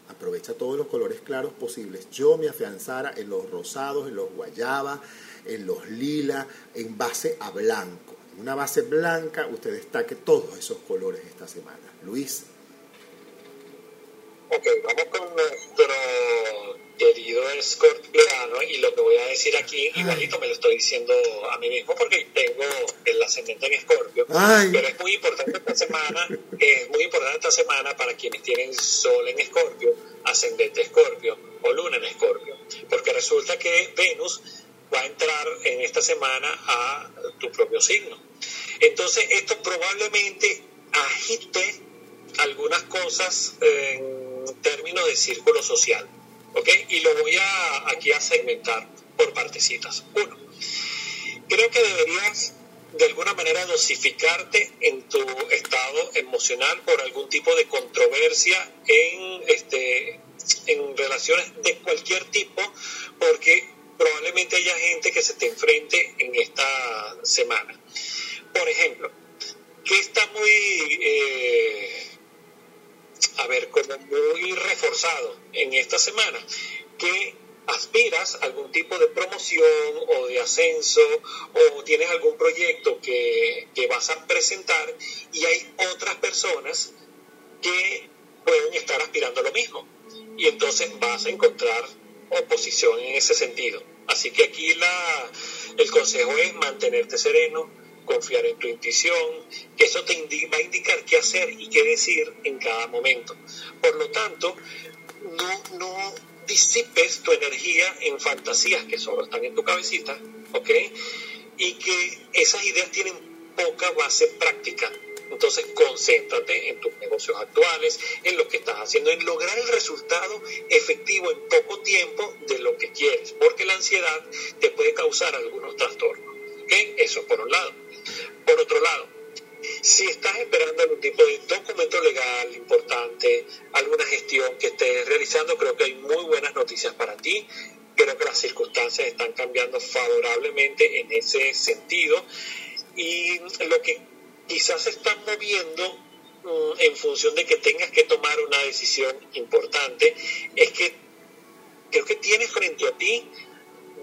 [SPEAKER 1] aprovecha todos los colores claros posibles. Yo me afianzara en los rosados, en los guayaba, en los lila, en base a blanco. En una base blanca usted destaque todos esos colores esta semana. Luis.
[SPEAKER 2] Ok, vamos con nuestro querido escorpiano y lo que voy a decir aquí, igualito me lo estoy diciendo a mí mismo porque tengo el ascendente en escorpio, pero es muy importante esta semana, es muy importante esta semana para quienes tienen sol en escorpio, ascendente escorpio o luna en escorpio, porque resulta que Venus va a entrar en esta semana a tu propio signo. Entonces esto probablemente agite algunas cosas en términos de círculo social ¿ok? Y lo voy a, aquí a segmentar por partecitas. Uno, creo que deberías de alguna manera dosificarte en tu estado emocional por algún tipo de controversia en, este, en relaciones de cualquier tipo, porque probablemente haya gente que se te enfrente en esta semana. Por ejemplo, que está muy... Eh, a ver, como muy reforzado en esta semana, que aspiras a algún tipo de promoción o de ascenso o tienes algún proyecto que, que vas a presentar y hay otras personas que pueden estar aspirando a lo mismo. Y entonces vas a encontrar oposición en ese sentido. Así que aquí la, el consejo es mantenerte sereno, confiar en tu intuición, que eso te va a indicar qué hacer y qué decir en cada momento. Por lo tanto, no, no disipes tu energía en fantasías que solo están en tu cabecita, ¿ok? Y que esas ideas tienen poca base práctica. Entonces, concéntrate en tus negocios actuales, en lo que estás haciendo, en lograr el resultado efectivo en poco tiempo de lo que quieres, porque la ansiedad te puede causar algunos trastornos. ¿ok? Eso por un lado. Por otro lado, si estás esperando algún tipo de documento legal importante, alguna gestión que estés realizando, creo que hay muy buenas noticias para ti. Creo que las circunstancias están cambiando favorablemente en ese sentido. Y lo que quizás se están moviendo mm, en función de que tengas que tomar una decisión importante es que creo que tienes frente a ti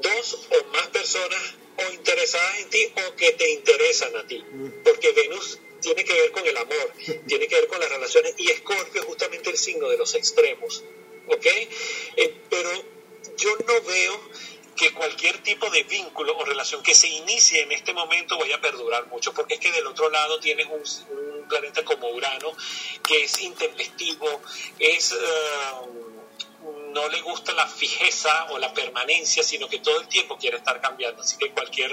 [SPEAKER 2] dos o más personas o interesadas en ti o que te interesan a ti. Porque Venus tiene que ver con el amor, tiene que ver con las relaciones y Escorpio es justamente el signo de los extremos. ¿Ok? Eh, pero yo no veo que cualquier tipo de vínculo o relación que se inicie en este momento vaya a perdurar mucho, porque es que del otro lado tienes un, planeta como Urano que es intempestivo, es... Uh, no le gusta la fijeza o la permanencia, sino que todo el tiempo quiere estar cambiando. Así que cualquier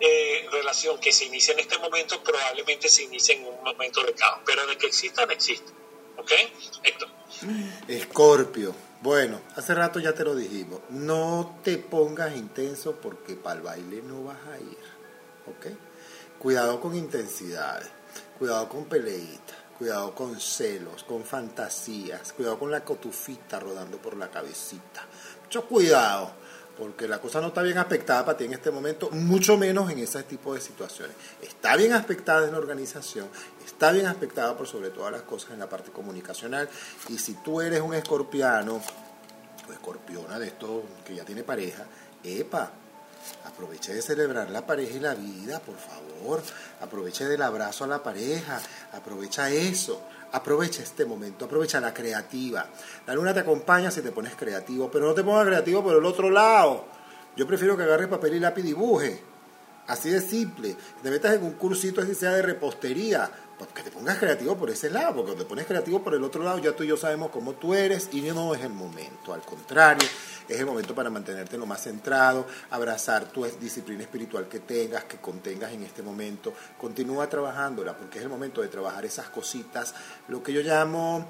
[SPEAKER 2] eh, relación que se inicie en este momento probablemente se inicie en un momento de caos. Pero de que existan, existen. ¿Ok? Héctor.
[SPEAKER 1] Escorpio. Bueno, hace rato ya te lo dijimos. No te pongas intenso porque para el baile no vas a ir. ¿Ok? Cuidado con intensidades. Cuidado con peleitas cuidado con celos, con fantasías, cuidado con la cotufita rodando por la cabecita. Mucho cuidado, porque la cosa no está bien aspectada para ti en este momento, mucho menos en ese tipo de situaciones. Está bien aspectada en la organización, está bien aspectada por sobre todas las cosas en la parte comunicacional, y si tú eres un escorpiano o escorpiona de esto que ya tiene pareja, epa, Aproveche de celebrar la pareja y la vida, por favor. Aproveche del abrazo a la pareja. Aprovecha eso. Aprovecha este momento. Aprovecha la creativa. La luna te acompaña si te pones creativo, pero no te pongas creativo por el otro lado. Yo prefiero que agarres papel y lápiz y dibuje. Así de simple. Te metas en un cursito así sea de repostería que te pongas creativo por ese lado, porque cuando te pones creativo por el otro lado, ya tú y yo sabemos cómo tú eres y no es el momento, al contrario, es el momento para mantenerte lo más centrado, abrazar tu disciplina espiritual que tengas, que contengas en este momento, continúa trabajándola, porque es el momento de trabajar esas cositas, lo que yo llamo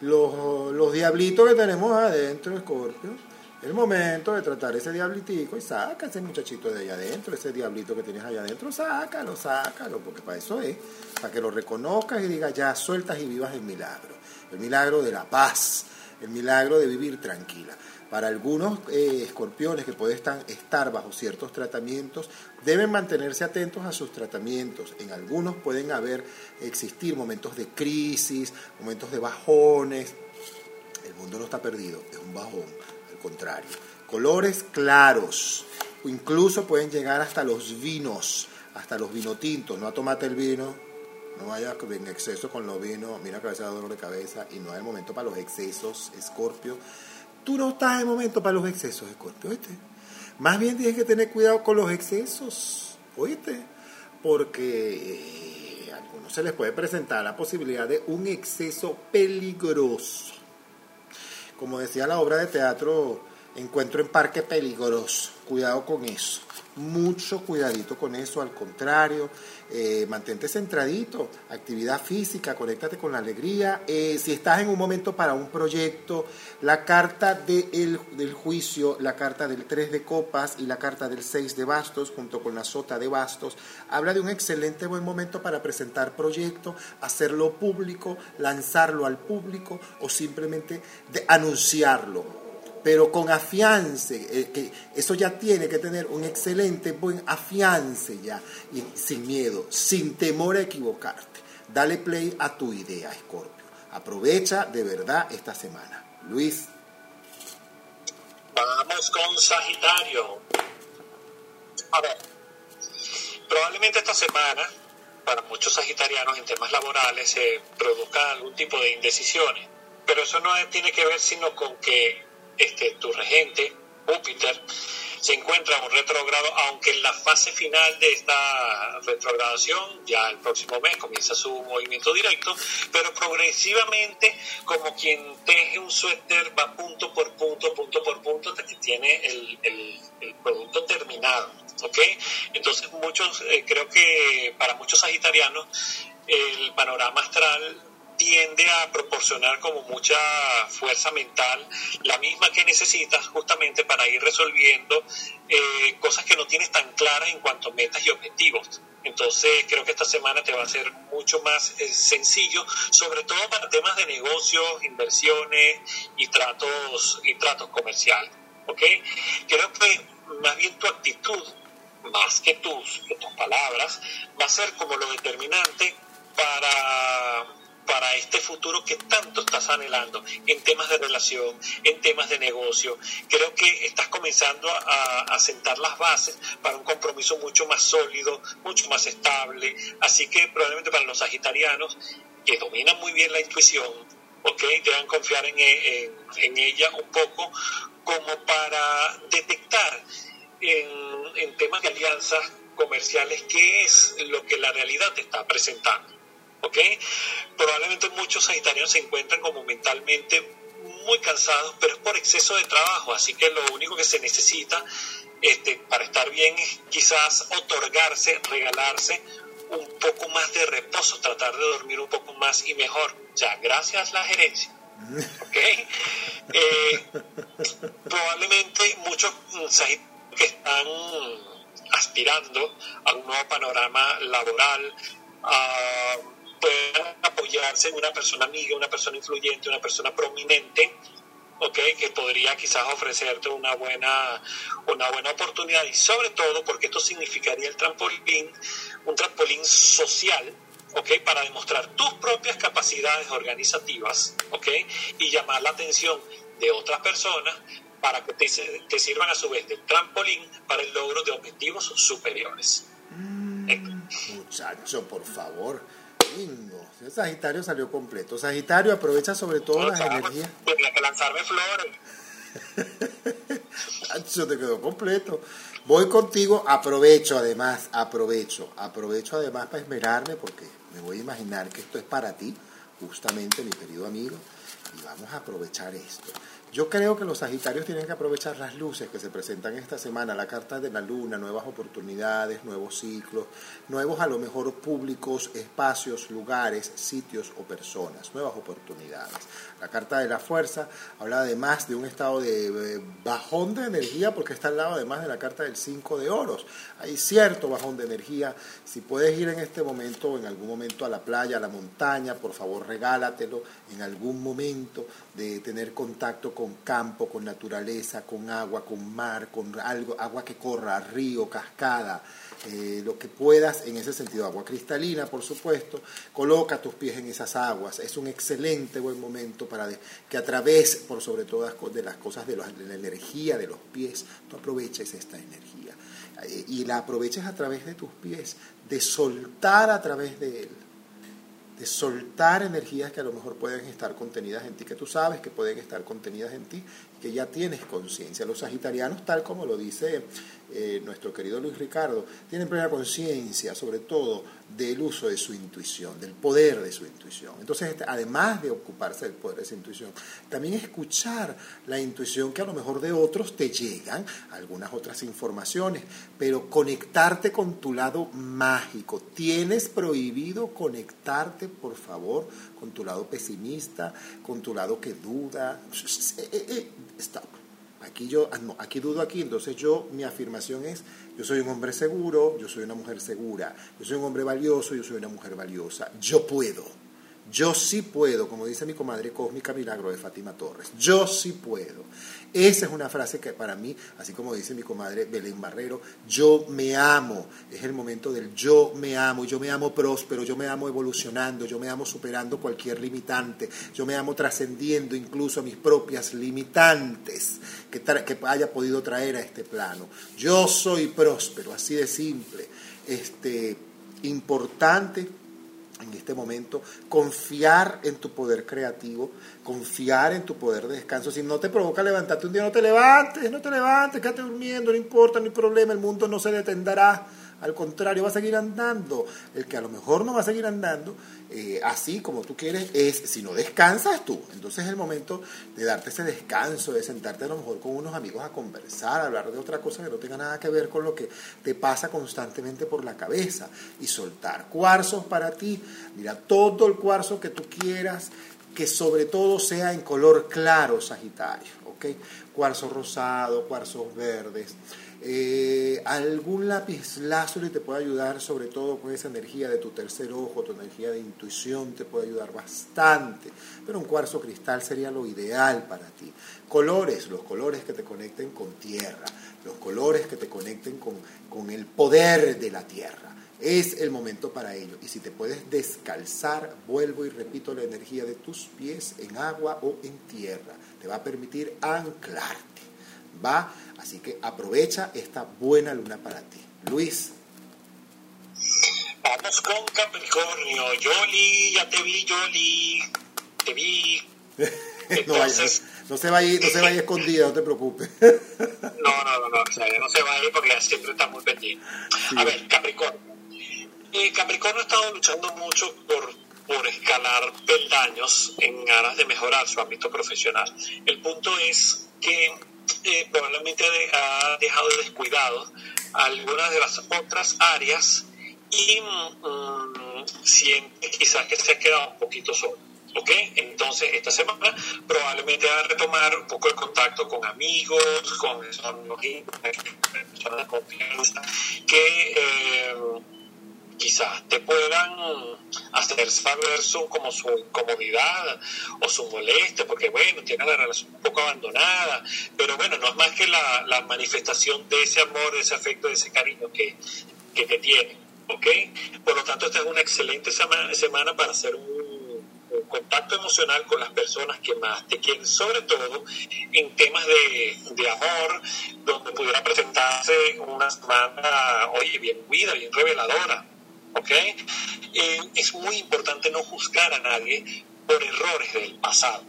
[SPEAKER 1] los, los diablitos que tenemos adentro, Scorpio el momento de tratar ese diablitico y saca ese muchachito de allá adentro, ese diablito que tienes allá adentro, sácalo, sácalo, porque para eso es, para que lo reconozcas y digas, ya sueltas y vivas el milagro, el milagro de la paz, el milagro de vivir tranquila. Para algunos eh, escorpiones que pueden estar bajo ciertos tratamientos, deben mantenerse atentos a sus tratamientos. En algunos pueden haber, existir momentos de crisis, momentos de bajones. El mundo no está perdido, es un bajón contrario. Colores claros, incluso pueden llegar hasta los vinos, hasta los vinotintos. No tomate el vino, no vaya en exceso con los vinos, mira que a veces da dolor de cabeza y no hay el momento para los excesos, Escorpio. Tú no estás en momento para los excesos, Escorpio, ¿oíste? Más bien tienes que tener cuidado con los excesos, ¿oíste? Porque eh, a algunos se les puede presentar la posibilidad de un exceso peligroso como decía la obra de teatro, encuentro en parque peligroso. Cuidado con eso mucho cuidadito con eso, al contrario, eh, mantente centradito, actividad física, conéctate con la alegría. Eh, si estás en un momento para un proyecto, la carta del juicio, la carta del 3 de copas y la carta del 6 de bastos, junto con la sota de bastos, habla de un excelente buen momento para presentar proyecto, hacerlo público, lanzarlo al público o simplemente de anunciarlo pero con afiance, eh, que eso ya tiene que tener un excelente buen afiance ya, y sin miedo, sin temor a equivocarte. Dale play a tu idea, Scorpio. Aprovecha de verdad esta semana. Luis.
[SPEAKER 2] Vamos con Sagitario. A ver, probablemente esta semana, para muchos sagitarianos en temas laborales, se produzcan algún tipo de indecisiones, pero eso no tiene que ver sino con que este, tu regente Júpiter se encuentra un retrogrado, aunque en la fase final de esta retrogradación, ya el próximo mes comienza su movimiento directo, pero progresivamente, como quien teje un suéter, va punto por punto, punto por punto, hasta que tiene el, producto terminado. ¿ok? Entonces, muchos, eh, creo que para muchos sagitarianos, el panorama astral tiende a proporcionar como mucha fuerza mental, la misma que necesitas justamente para ir resolviendo eh, cosas que no tienes tan claras en cuanto a metas y objetivos. Entonces creo que esta semana te va a ser mucho más eh, sencillo, sobre todo para temas de negocios, inversiones y tratos, y tratos comerciales. ¿ok? Creo que más bien tu actitud, más que tus, que tus palabras, va a ser como lo determinante para para este futuro que tanto estás anhelando en temas de relación, en temas de negocio. Creo que estás comenzando a, sentar las bases para un compromiso mucho más sólido, mucho más estable. Así que probablemente para los sagitarianos que dominan muy bien la intuición, ¿ok? Deban confiar en, en, ella un poco como para detectar en, en temas de alianzas comerciales qué es lo que la realidad te está presentando. ¿Ok? Probablemente muchos sagitarianos se encuentran como mentalmente muy cansados, pero es por exceso de trabajo, así que lo único que se necesita este, para estar bien es quizás otorgarse, regalarse un poco más de reposo, tratar de dormir un poco más y mejor. Ya, gracias a la gerencia. ¿ok? *laughs* Eh, probablemente muchos sagitarianos que están aspirando a un nuevo panorama laboral, a apoyarse en una persona amiga, una persona influyente, una persona prominente, okay, que podría quizás ofrecerte una buena, una buena oportunidad. Y sobre todo porque esto significaría el trampolín, un trampolín social, okay, para demostrar tus propias capacidades organizativas okay, y llamar la atención de otras personas para que te, sirvan a su vez de trampolín para el logro de objetivos superiores.
[SPEAKER 1] Mm, muchacho, por favor el Sagitario salió completo. Sagitario aprovecha sobre todo las energías.
[SPEAKER 2] Tenía que lanzarme flores. *laughs*
[SPEAKER 1] Yo te quedó completo. Voy contigo, aprovecho además, aprovecho, aprovecho además para esmerarme porque me voy a imaginar que esto es para ti, justamente mi querido amigo, y vamos a aprovechar esto. Yo creo que los Sagitarios tienen que aprovechar las luces que se presentan esta semana, la carta de la luna, nuevas oportunidades, nuevos ciclos, nuevos a lo mejor públicos, espacios, lugares, sitios o personas, nuevas oportunidades. La carta de la fuerza habla además de un estado de bajón de energía porque está al lado además de la carta del 5 de oros. Hay cierto bajón de energía. Si puedes ir en este momento o en algún momento a la playa, a la montaña, por favor regálatelo en algún momento de tener contacto con campo, con naturaleza, con agua, con mar, con algo, agua que corra, río, cascada, eh, lo que puedas en ese sentido, agua cristalina, por supuesto, coloca tus pies en esas aguas, es un excelente buen momento para que a través, por sobre todas de las cosas de, de la energía de los pies, tú aproveches esta energía. Eh, y la aproveches a través de tus pies, de soltar a través de él. De soltar energías que a lo mejor pueden estar contenidas en ti, que tú sabes que pueden estar contenidas en ti, que ya tienes conciencia. Los sagitarianos, tal como lo dice eh, nuestro querido Luis Ricardo, tienen plena conciencia, sobre todo, del uso de su intuición, del poder de su intuición. Entonces, este, además de ocuparse del poder de su intuición, también escuchar la intuición que a lo mejor de otros te llegan, algunas otras informaciones, pero conectarte con tu lado mágico. Tienes prohibido conectarte, por favor, con tu lado pesimista, con tu lado que duda. Eh, eh, stop Aquí yo, ah, no, aquí dudo aquí, entonces yo, mi afirmación es, yo soy un hombre seguro, yo soy una mujer segura, yo soy un hombre valioso, yo soy una mujer valiosa, yo puedo. Yo sí puedo, como dice mi comadre cósmica Milagro de Fátima Torres. Yo sí puedo. Esa es una frase que para mí, así como dice mi comadre Belén Barrero, yo me amo. Es el momento del yo me amo. Yo me amo próspero, yo me amo evolucionando, yo me amo superando cualquier limitante, yo me amo trascendiendo incluso mis propias limitantes que, que haya podido traer a este plano. Yo soy próspero, así de simple. Este, importante en este momento, confiar en tu poder creativo, confiar en tu poder de descanso. Si no te provoca levantarte un día, no te levantes, no te levantes, quédate durmiendo, no importa, no hay problema, el mundo no se detendrá. Al contrario, va a seguir andando. El que a lo mejor no va a seguir andando eh, así como tú quieres es si no descansas tú. Entonces es el momento de darte ese descanso, de sentarte a lo mejor con unos amigos a conversar, a hablar de otra cosa que no tenga nada que ver con lo que te pasa constantemente por la cabeza y soltar cuarzos para ti. Mira, todo el cuarzo que tú quieras, que sobre todo sea en color claro, Sagitario. ¿ok? Cuarzo rosado, cuarzos verdes. Eh, algún lápiz láser te puede ayudar, sobre todo con esa energía de tu tercer ojo, tu energía de intuición te puede ayudar bastante. Pero un cuarzo cristal sería lo ideal para ti. Colores, los colores que te conecten con tierra, los colores que te conecten con, con el poder de la tierra. Es el momento para ello. Y si te puedes descalzar, vuelvo y repito la energía de tus pies en agua o en tierra. Te va a permitir anclarte. ¿Va? Así que aprovecha esta buena luna para ti. Luis.
[SPEAKER 2] Vamos con Capricornio. Yoli, ya te vi, Yoli. Te vi. *laughs*
[SPEAKER 1] no, no, se vaya, no se vaya *laughs* escondida, no te preocupes.
[SPEAKER 2] no, no, no, no, no se vaya porque siempre está muy pendiente. A ver, Capricornio. Eh, Capricornio ha estado luchando mucho por, por escalar peldaños en ganas de mejorar su ámbito profesional. El punto es que eh, probablemente ha dejado descuidado algunas de las otras áreas y mm, siente quizás que se ha quedado un poquito solo. ¿Ok? Entonces, esta semana probablemente va a retomar un poco el contacto con amigos, con personas de confianza, que eh, quizás te puedan hacer saber su, como su incomodidad o su molestia, porque bueno, tiene la relación un poco abandonada, pero bueno, no es más que la, manifestación de ese amor, de ese afecto, de ese cariño que, que te tiene, ¿ok? Por lo tanto, esta es una excelente semana, semana para hacer un, contacto emocional con las personas que más te quieren, sobre todo en temas de, de amor, donde pudiera presentarse una semana, oye, bien vida, bien reveladora, ¿ok? Eh, es muy importante no juzgar a nadie por errores del pasado.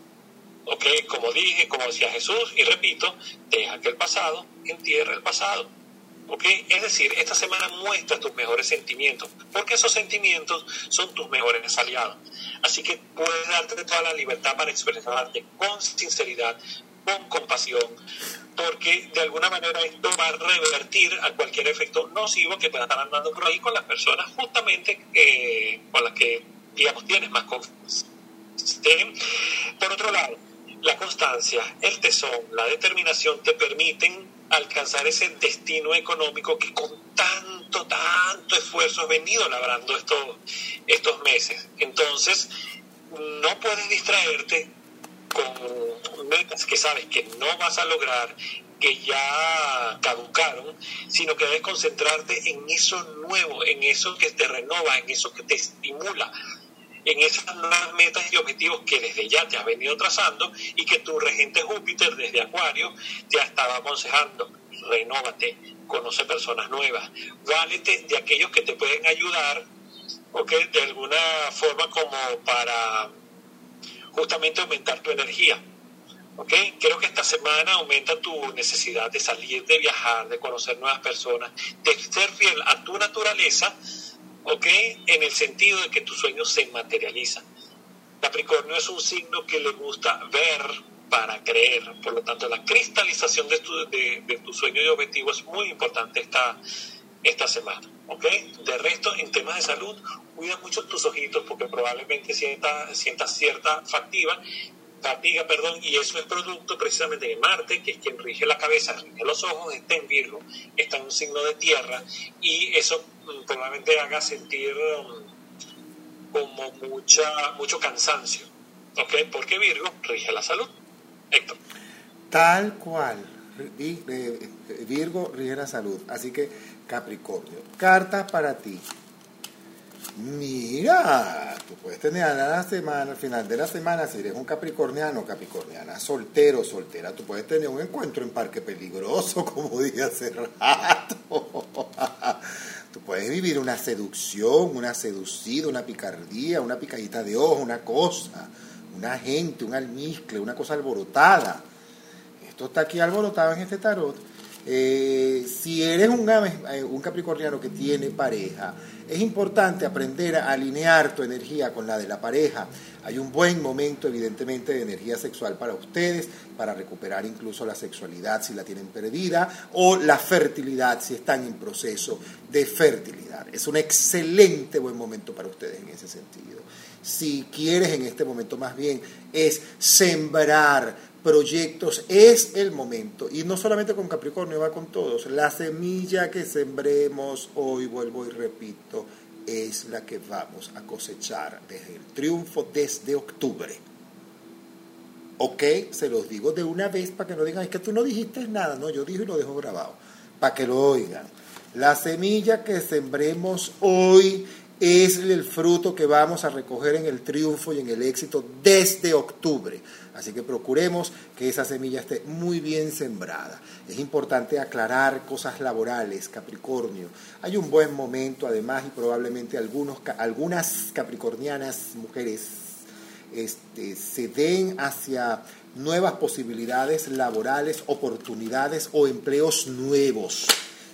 [SPEAKER 2] ¿Ok? Como dije, como decía Jesús, y repito, deja que el pasado entierre el pasado. ¿Ok? Es decir, esta semana muestra tus mejores sentimientos, porque esos sentimientos son tus mejores aliados. Así que puedes darte toda la libertad para expresarte con sinceridad, con compasión, porque de alguna manera esto va a revertir a cualquier efecto nocivo que pueda estar andando por ahí con las personas justamente eh, con las que, digamos, tienes más confianza. Por otro lado, la constancia, el tesón, la determinación te permiten alcanzar ese destino económico que con tanto, tanto esfuerzo has venido labrando estos, estos meses. Entonces, no puedes distraerte con metas que sabes que no vas a lograr, que ya caducaron, sino que debes concentrarte en eso nuevo, en eso que te renova, en eso que te estimula, en esas nuevas metas y objetivos que desde ya te has venido trazando y que tu regente Júpiter desde Acuario ya estaba aconsejando. Renóvate, conoce personas nuevas, válete de aquellos que te pueden ayudar, ¿ok? De alguna forma como para justamente aumentar tu energía. ¿okay? Creo que esta semana aumenta tu necesidad de salir, de viajar, de conocer nuevas personas, de ser fiel a tu naturaleza, ¿okay? en el sentido de que tus sueños se materializan. Capricornio es un signo que le gusta ver para creer, por lo tanto la cristalización de tu, sueño y objetivo es muy importante esta semana. ¿ok? De resto, en temas de salud, cuida mucho tus ojitos porque probablemente sientas sienta cierta fatiga, fatiga, perdón, y eso es producto precisamente de Marte, que es quien rige la cabeza, rige los ojos, está en Virgo, está en un signo de tierra, y eso mm, probablemente haga sentir mm, como mucha, mucho cansancio, ¿ok? Porque Virgo rige la salud. Héctor.
[SPEAKER 1] Tal cual. Virgo rige la salud. Así que Capricornio. Cartas para ti. Mira, tú puedes tener a la semana, al final de la semana, si eres un capricorniano, capricorniana, soltero, soltera, tú puedes tener un encuentro en Parque Peligroso, *laughs* como dije hace rato. *laughs* puedes vivir una seducción, una seducida, una picardía, una picadita de ojo, una cosa, una gente, un almizcle, una cosa alborotada. Esto está aquí alborotado en este tarot. Eh, si eres eh, un capricorniano que tiene pareja, es importante aprender a alinear tu energía con la de la pareja. Hay un buen momento, evidentemente, de energía sexual para ustedes, para recuperar incluso la sexualidad si la tienen perdida, o la fertilidad si están en proceso de fertilidad. Es un excelente buen momento para ustedes en ese sentido. Si quieres en este momento más bien es sembrar proyectos, es el momento. Y no solamente con Capricornio, va con todos. La semilla que sembremos hoy, vuelvo y repito, es la que vamos a cosechar desde el triunfo desde octubre. ¿Ok? Se los digo de una vez para que no digan, es que tú no dijiste nada. No, yo dije y lo dejo grabado, para que lo oigan. La semilla que sembremos hoy es el fruto que vamos a recoger en el triunfo y en el éxito desde octubre. Así que procuremos que esa semilla esté muy bien sembrada. Es importante aclarar cosas laborales, Capricornio. Hay un buen momento además y probablemente algunos, algunas capricornianas mujeres este, se den hacia nuevas posibilidades laborales, oportunidades o empleos nuevos.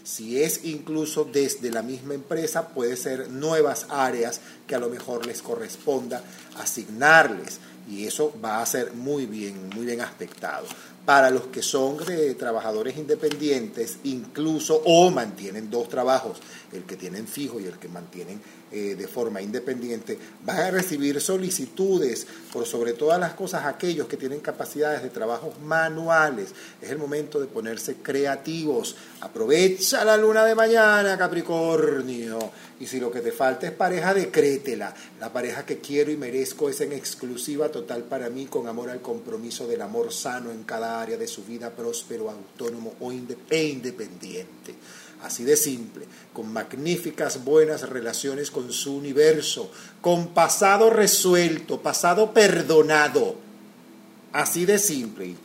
[SPEAKER 1] Si es incluso desde la misma empresa, puede ser nuevas áreas que a lo mejor les corresponda asignarles y eso va a ser muy bien, muy bien aspectado. Para los que son de trabajadores independientes, incluso o mantienen dos trabajos, el que tienen fijo y el que mantienen eh, de forma independiente, van a recibir solicitudes por sobre todas las cosas aquellos que tienen capacidades de trabajos manuales. Es el momento de ponerse creativos. Aprovecha la luna de mañana, Capricornio. Y si lo que te falta es pareja, decrétela. La pareja que quiero y merezco es en exclusiva total para mí, con amor al compromiso del amor sano en cada área de su vida, próspero, autónomo o e independiente así de simple, con magníficas buenas relaciones con su universo, con pasado resuelto, pasado perdonado, así de simple.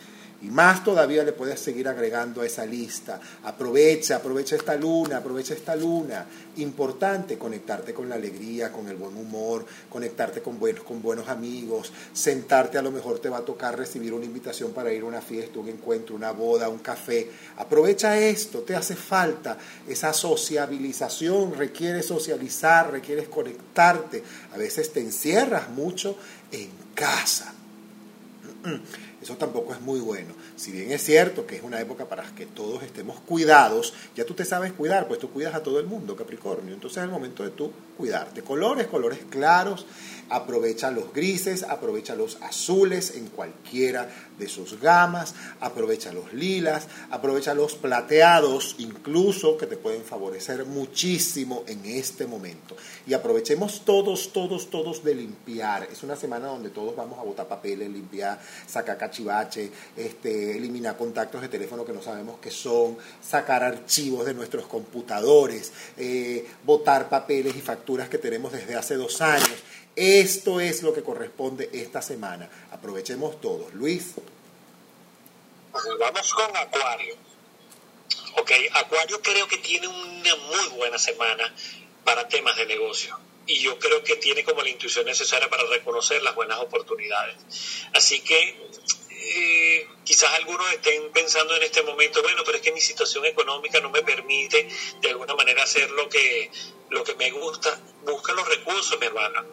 [SPEAKER 1] Y más todavía le puedes seguir agregando a esa lista. Aprovecha, aprovecha esta luna, aprovecha esta luna. Importante conectarte con la alegría, con el buen humor, conectarte con buenos, con buenos amigos, sentarte a lo mejor te va a tocar recibir una invitación para ir a una fiesta, un encuentro, una boda, un café. Aprovecha esto, te hace falta esa sociabilización, requiere socializar, requieres conectarte. A veces te encierras mucho en casa. Eso tampoco es muy bueno. Si bien es cierto que es una época para que todos estemos cuidados, ya tú te sabes cuidar, pues tú cuidas a todo el mundo, Capricornio. Entonces es el momento de tú cuidarte. Colores, colores claros, aprovecha los grises, aprovecha los azules en cualquiera de sus gamas, aprovecha los lilas, aprovecha los plateados, incluso que te pueden favorecer muchísimo en este momento. Y aprovechemos todos, todos, todos de limpiar. Es una semana donde todos vamos a botar papeles, limpiar, sacar cachivache, este, eliminar contactos de teléfono que no sabemos qué son, sacar archivos de nuestros computadores, eh, botar papeles y facturas que tenemos desde hace dos años esto es lo que corresponde esta semana. Aprovechemos todos. Luis.
[SPEAKER 2] Vamos con Acuario. Ok, Acuario creo que tiene una muy buena semana para temas de negocio. Y yo creo que tiene como la intuición necesaria para reconocer las buenas oportunidades. Así que eh, quizás algunos estén pensando en este momento, bueno, pero es que mi situación económica no me permite de alguna manera hacer lo que, lo que me gusta. Busca los recursos, mi hermana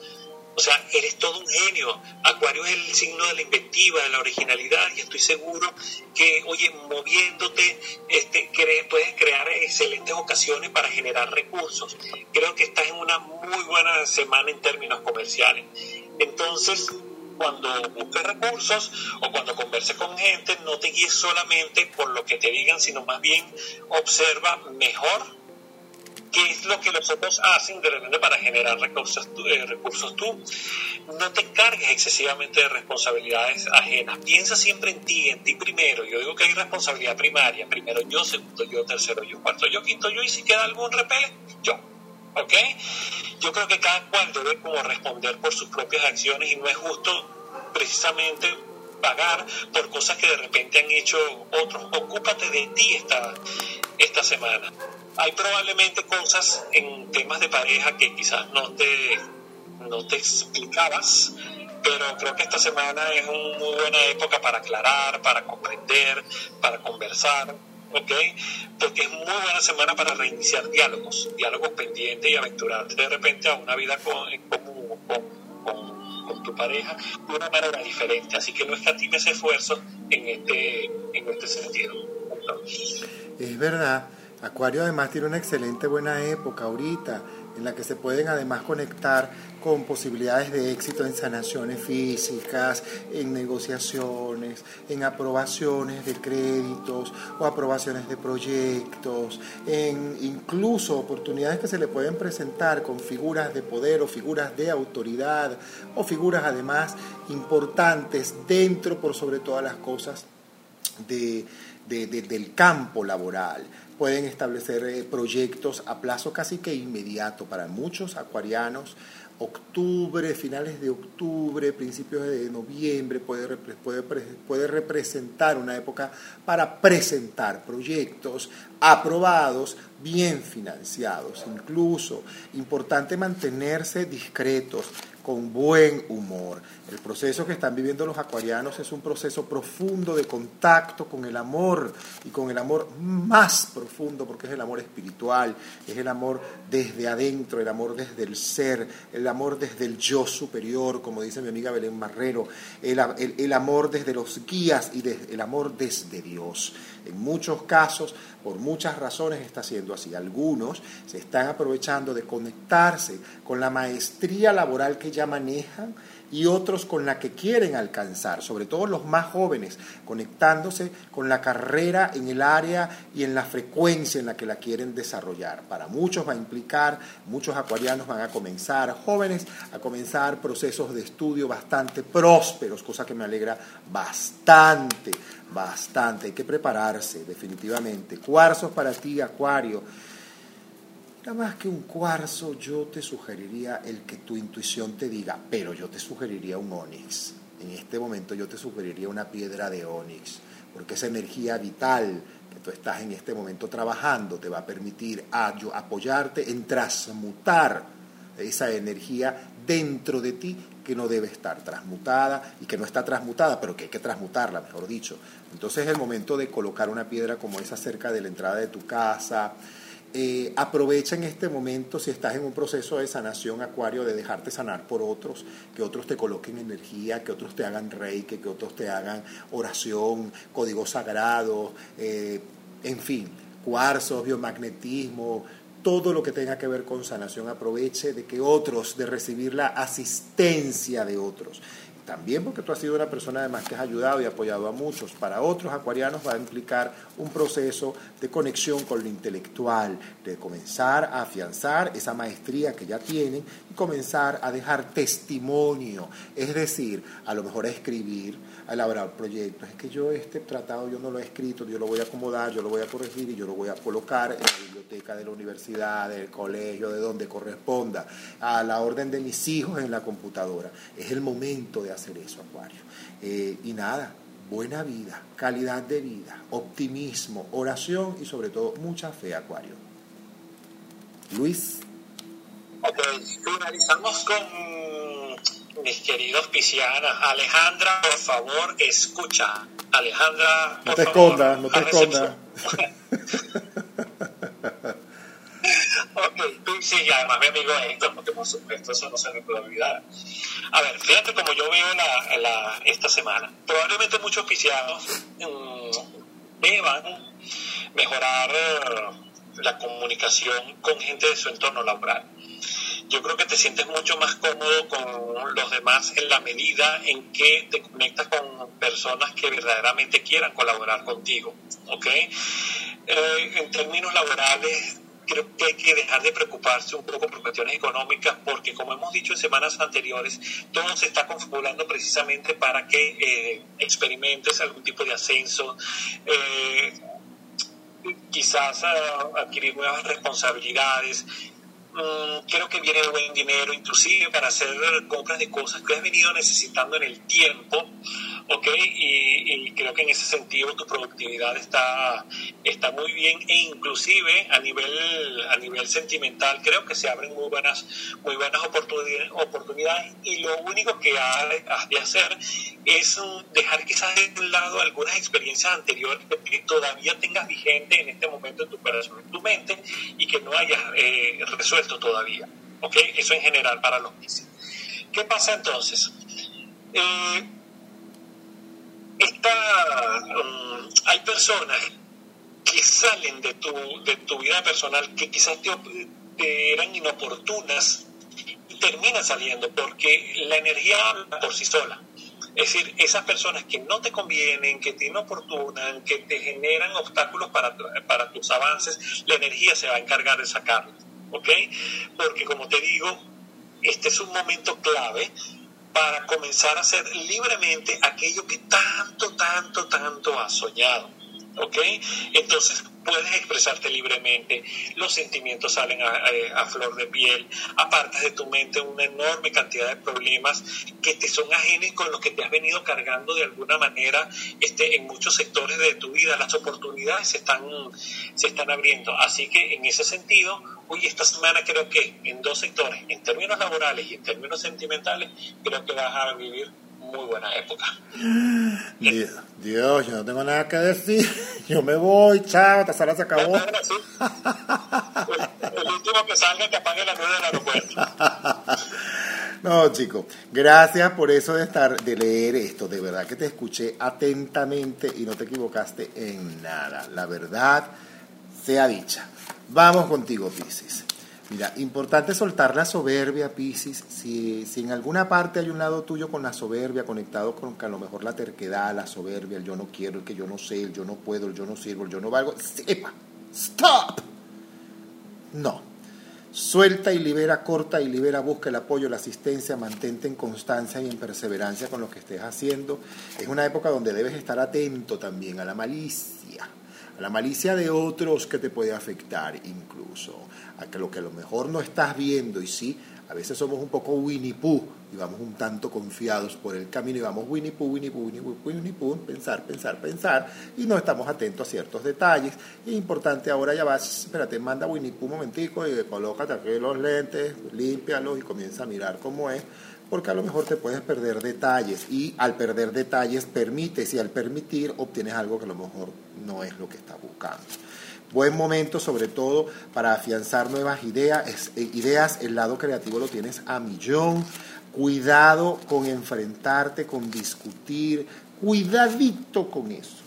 [SPEAKER 2] o sea, eres todo un genio. Acuario es el signo de la inventiva, de la originalidad, y estoy seguro que, oye, moviéndote, este, puedes crear excelentes ocasiones para generar recursos. Creo que estás en una muy buena semana en términos comerciales. Entonces, cuando busques recursos o cuando converses con gente, no te guíes solamente por lo que te digan, sino más bien observa mejor qué es lo que los otros hacen de repente para generar recursos, eh, recursos tú. No te cargues excesivamente de responsabilidades ajenas. Piensa siempre en ti, en ti primero. Yo digo que hay responsabilidad primaria. Primero yo, segundo yo, tercero yo, cuarto yo, quinto yo. Y si queda algún repele, yo. ¿Ok? Yo creo que cada cual debe como responder por sus propias acciones y no es justo precisamente pagar por cosas que de repente han hecho otros. Ocúpate de ti esta, esta semana. Hay probablemente cosas en temas de pareja que quizás no te, no te explicabas, pero creo que esta semana es una muy buena época para aclarar, para comprender, para conversar, ¿ok? Porque es muy buena semana para reiniciar diálogos, diálogos pendientes y aventurarte de repente a una vida con, en común con, tu pareja de una manera diferente. Así que no escatimes esfuerzos en este, en este sentido.
[SPEAKER 1] Es verdad. Acuario además tiene una excelente buena época ahorita en la que se pueden además conectar con posibilidades de éxito en sanaciones físicas, en negociaciones, en aprobaciones de créditos o aprobaciones de proyectos, en incluso oportunidades que se le pueden presentar con figuras de poder o figuras de autoridad o figuras además importantes dentro por sobre todas las cosas de, del campo laboral pueden establecer eh, proyectos a plazo casi que inmediato para muchos acuarianos. Octubre, finales de octubre, principios de noviembre puede, puede, puede representar una época para presentar proyectos aprobados, bien financiados. Incluso, importante mantenerse discretos con buen humor. El proceso que están viviendo los acuarianos es un proceso profundo de contacto con el amor y con el amor más profundo porque es el amor espiritual, es el amor desde adentro, el amor desde el ser, el amor desde el yo superior, como dice mi amiga Belén Marrero, el, amor desde los guías y el amor desde Dios. En muchos casos, por muchas razones está siendo así. Algunos se están aprovechando de conectarse con la maestría laboral que ya manejan y otros con la que quieren alcanzar, sobre todo los más jóvenes, conectándose con la carrera en el área y en la frecuencia en la que la quieren desarrollar. Para muchos va a implicar, muchos acuarianos van a comenzar, jóvenes, a comenzar procesos de estudio bastante prósperos, cosa que me alegra bastante, bastante. Hay que prepararse, definitivamente. Cuarzos para ti, Acuario Nada más que un cuarzo, yo te sugeriría el que tu intuición te diga, pero yo te sugeriría un onix. En este momento yo te sugeriría una piedra de onix, porque esa energía vital que tú estás en este momento trabajando te va a permitir apoyarte en transmutar esa energía dentro de ti que no debe estar transmutada y que no está transmutada, pero que hay que transmutarla, mejor dicho. Entonces es el momento de colocar una piedra como esa cerca de la entrada de tu casa, eh, aprovecha en este momento, si estás en un proceso de sanación, Acuario, de dejarte sanar por otros, que otros te coloquen energía, que otros te hagan reiki, que otros te hagan oración, código sagrado, eh, en fin, cuarzos, biomagnetismo, todo lo que tenga que ver con sanación, aproveche de que otros, de recibir la asistencia de otros también porque tú has sido una persona además que has ayudado y apoyado a muchos. Para otros acuarianos va a implicar un proceso de conexión con lo intelectual, de comenzar a afianzar esa maestría que ya tienen y comenzar a dejar testimonio, es decir, a lo mejor a escribir, a elaborar proyectos. Es que yo este tratado yo no lo he escrito, yo lo voy a acomodar, yo lo voy a corregir y yo lo voy a colocar en la biblioteca de la universidad, del colegio, de donde corresponda, a la orden de mis hijos en la computadora. Es el momento de hacer eso, Acuario. Eh, y nada, buena vida, calidad de vida, optimismo, oración y sobre todo mucha fe, Acuario. Luis.
[SPEAKER 2] Ok, finalizamos con mis queridos piscianas. Alejandra, por favor, escucha. Alejandra,
[SPEAKER 1] no te escondas, no te escondas.
[SPEAKER 2] ok, sí, además mi amigo Héctor, porque por supuesto eso no se me puede olvidar. A ver, fíjate como yo veo la, esta semana. Probablemente muchos piscianos mmm, deban mejorar eh, la comunicación con gente de su entorno laboral. Yo creo que te sientes mucho más cómodo con los demás en la medida en que te conectas con personas que verdaderamente quieran colaborar contigo. ¿ok? Eh, en términos laborales, creo que hay que dejar de preocuparse un poco por cuestiones económicas porque como hemos dicho en semanas anteriores, todo se está configurando precisamente para que eh, experimentes algún tipo de ascenso, eh, quizás adquirir nuevas responsabilidades. Mm, creo que viene buen dinero, inclusive para hacer compras de cosas que has venido necesitando en el tiempo, ¿ok? Y, creo que en ese sentido tu productividad está, está muy bien e inclusive a nivel, a nivel sentimental creo que se abren muy buenas, muy buenas oportunidades y lo único que has de hacer es dejar quizás de lado algunas experiencias anteriores que todavía tengas vigente en este momento en tu corazón, en tu mente y que no hayas eh, resuelto todavía, ¿ok? Eso en general para los meses. ¿Qué pasa entonces? Eh, Um, hay personas que salen de tu, de tu vida personal que quizás te, eran inoportunas y terminan saliendo porque la energía habla por sí sola. Es decir, esas personas que no te convienen, que te inoportunan, que te generan obstáculos para, para tus avances, la energía se va a encargar de sacarlos. ¿Ok? Porque como te digo, este es un momento clave para comenzar a hacer libremente aquello que tanto, tanto, tanto has soñado. ¿Ok? Entonces puedes expresarte libremente, los sentimientos salen a, flor de piel, apartas de tu mente una enorme cantidad de problemas que te son ajenos con los que te has venido cargando de alguna manera este, en muchos sectores de tu vida. Las oportunidades se están, se están abriendo. Así que en ese sentido, hoy esta semana creo que en dos sectores, en términos laborales y en términos sentimentales, creo que vas a vivir muy buena época.
[SPEAKER 1] Dios, Dios, yo no tengo nada que decir. *laughs* Yo me voy, chao, esta sala se acabó. el,
[SPEAKER 2] último que salga que apague la luz del aeropuerto. *laughs*
[SPEAKER 1] No, chico, gracias por eso de estar, de leer esto. De verdad que te escuché atentamente y no te equivocaste en nada. La verdad sea dicha. Vamos contigo, Pisces. Mira, importante soltar la soberbia, Piscis. Si, si, en alguna parte hay un lado tuyo con la soberbia, conectado con a lo mejor la terquedad, la soberbia, el yo no quiero, el que yo no sé, el yo no puedo, el yo no sirvo, el yo no valgo, sepa, stop. No. Suelta y libera, corta y libera, busca el apoyo, la asistencia, mantente en constancia y en perseverancia con lo que estés haciendo. Es una época donde debes estar atento también a la malicia, a la malicia de otros que te puede afectar incluso a que lo que a lo mejor no estás viendo y sí, a veces somos un poco Winnie Pooh y vamos un tanto confiados por el camino y vamos Winnie Pooh, Winnie Pooh, Winnie Pooh, Winnie Pooh, pensar, pensar, pensar y no estamos atentos a ciertos detalles. Y es importante ahora ya vas, espérate, manda Winnie Pooh un momentico y colócate aquí los lentes, límpialos y comienza a mirar cómo es porque a lo mejor te puedes perder detalles y al perder detalles permites y al permitir obtienes algo que a lo mejor no es lo que estás buscando. Buen momento sobre todo para afianzar nuevas ideas, eh, ideas, el lado creativo lo tienes a millón. Cuidado con enfrentarte, con discutir, cuidadito con eso,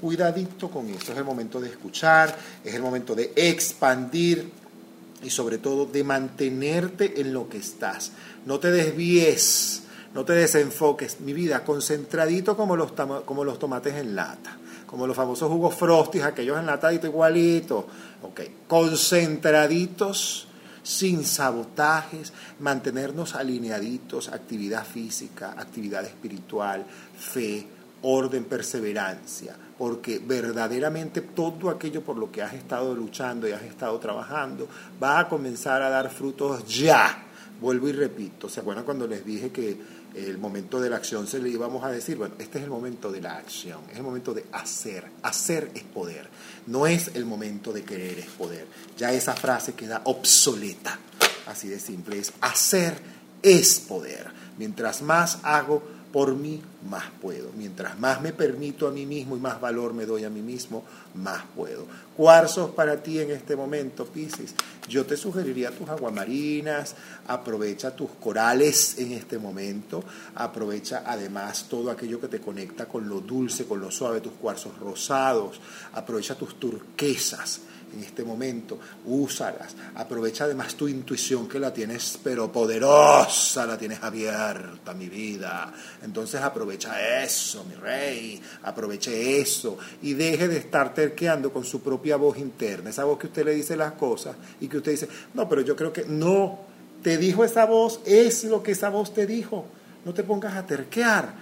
[SPEAKER 1] cuidadito con eso. Es el momento de escuchar, es el momento de expandir y sobre todo de mantenerte en lo que estás. No te desvíes, no te desenfoques. Mi vida, concentradito como los, como los tomates en lata como los famosos jugos frostis, aquellos enlataditos igualitos, ok, concentraditos, sin sabotajes, mantenernos alineaditos, actividad física, actividad espiritual, fe, orden, perseverancia, porque verdaderamente todo aquello por lo que has estado luchando y has estado trabajando va a comenzar a dar frutos ya. Vuelvo y repito, ¿se acuerdan cuando les dije que el momento de la acción se le íbamos a decir, bueno, este es el momento de la acción, es el momento de hacer, hacer es poder, no es el momento de querer es poder, ya esa frase queda obsoleta, así de simple, es hacer es poder, mientras más hago, por mí más puedo. Mientras más me permito a mí mismo y más valor me doy a mí mismo, más puedo. Cuarzos para ti en este momento, Pisces. Yo te sugeriría tus aguamarinas, aprovecha tus corales en este momento, aprovecha además todo aquello que te conecta con lo dulce, con lo suave, tus cuarzos rosados, aprovecha tus turquesas en este momento, úsalas, aprovecha además tu intuición que la tienes pero poderosa, la tienes abierta, mi vida. Entonces aprovecha eso, mi rey, aproveche eso y deje de estar terqueando con su propia voz interna, esa voz que usted le dice las cosas y que usted dice, no, pero yo creo que no, te dijo esa voz, es lo que esa voz te dijo. No te pongas a terquear.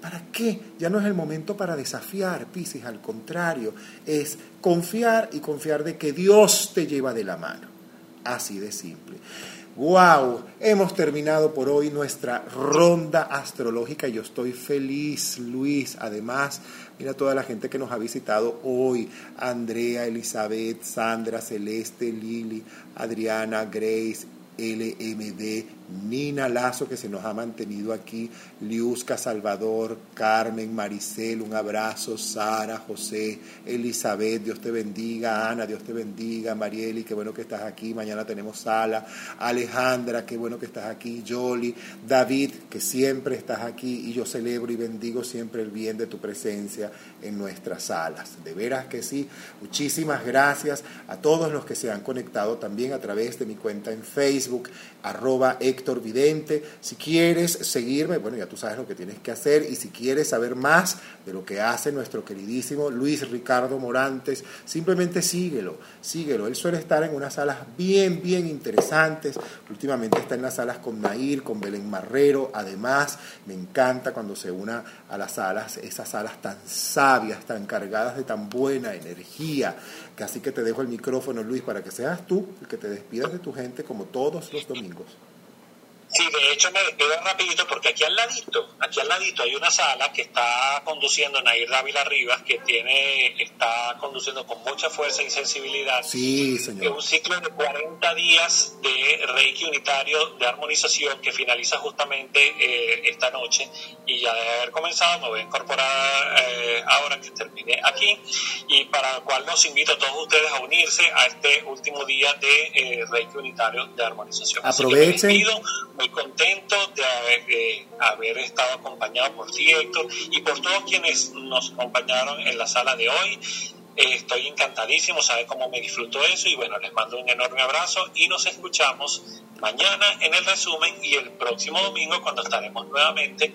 [SPEAKER 1] ¿Para qué? Ya no es el momento para desafiar, Pisces, al contrario, es confiar y confiar de que Dios te lleva de la mano. Así de simple. ¡Wow! Hemos terminado por hoy nuestra ronda astrológica y yo estoy feliz, Luis. Además, mira toda la gente que nos ha visitado hoy. Andrea, Elizabeth, Sandra, Celeste, Lili, Adriana, Grace, LMD, Nina Lazo, que se nos ha mantenido aquí, Liusca Salvador, Carmen, Maricel, un abrazo, Sara, José, Elizabeth, Dios te bendiga, Ana, Dios te bendiga, Marieli, qué bueno que estás aquí, mañana tenemos sala, Alejandra, qué bueno que estás aquí, Jolly, David, que siempre estás aquí y yo celebro y bendigo siempre el bien de tu presencia en nuestras salas. De veras que sí, muchísimas gracias a todos los que se han conectado también a través de mi cuenta en Facebook, arroba Héctor Vidente. Si quieres seguirme, bueno, ya tú sabes lo que tienes que hacer y si quieres saber más de lo que hace nuestro queridísimo Luis Ricardo Morantes, simplemente síguelo, síguelo. Él suele estar en unas salas bien, bien interesantes. Últimamente está en las salas con Nair, con Belén Marrero. Además, me encanta cuando se una a las salas, esas salas tan sabias, tan cargadas de tan buena energía. Así que te dejo el micrófono, Luis, para que seas tú el que te despidas de tu gente como todos los domingos.
[SPEAKER 2] Sí, de hecho me despido rapidito porque aquí al ladito, aquí al ladito hay una sala que está conduciendo Nair Dávila Rivas, que tiene, está conduciendo con mucha fuerza y sensibilidad.
[SPEAKER 1] Sí, señor.
[SPEAKER 2] Un ciclo de 40 días de Reiki unitario de armonización que finaliza justamente eh, esta noche y ya de haber comenzado me voy a incorporar eh, ahora que termine aquí y para lo cual los invito a todos ustedes a unirse a este último día de eh, Reiki unitario de armonización.
[SPEAKER 1] Aprovechen
[SPEAKER 2] muy contento de haber, estado acompañado por ti, Héctor, y por todos quienes nos acompañaron en la sala de hoy. estoy encantadísimo, sabe cómo me disfruto eso y bueno, les mando un enorme abrazo y nos escuchamos mañana en el resumen y el próximo domingo cuando estaremos nuevamente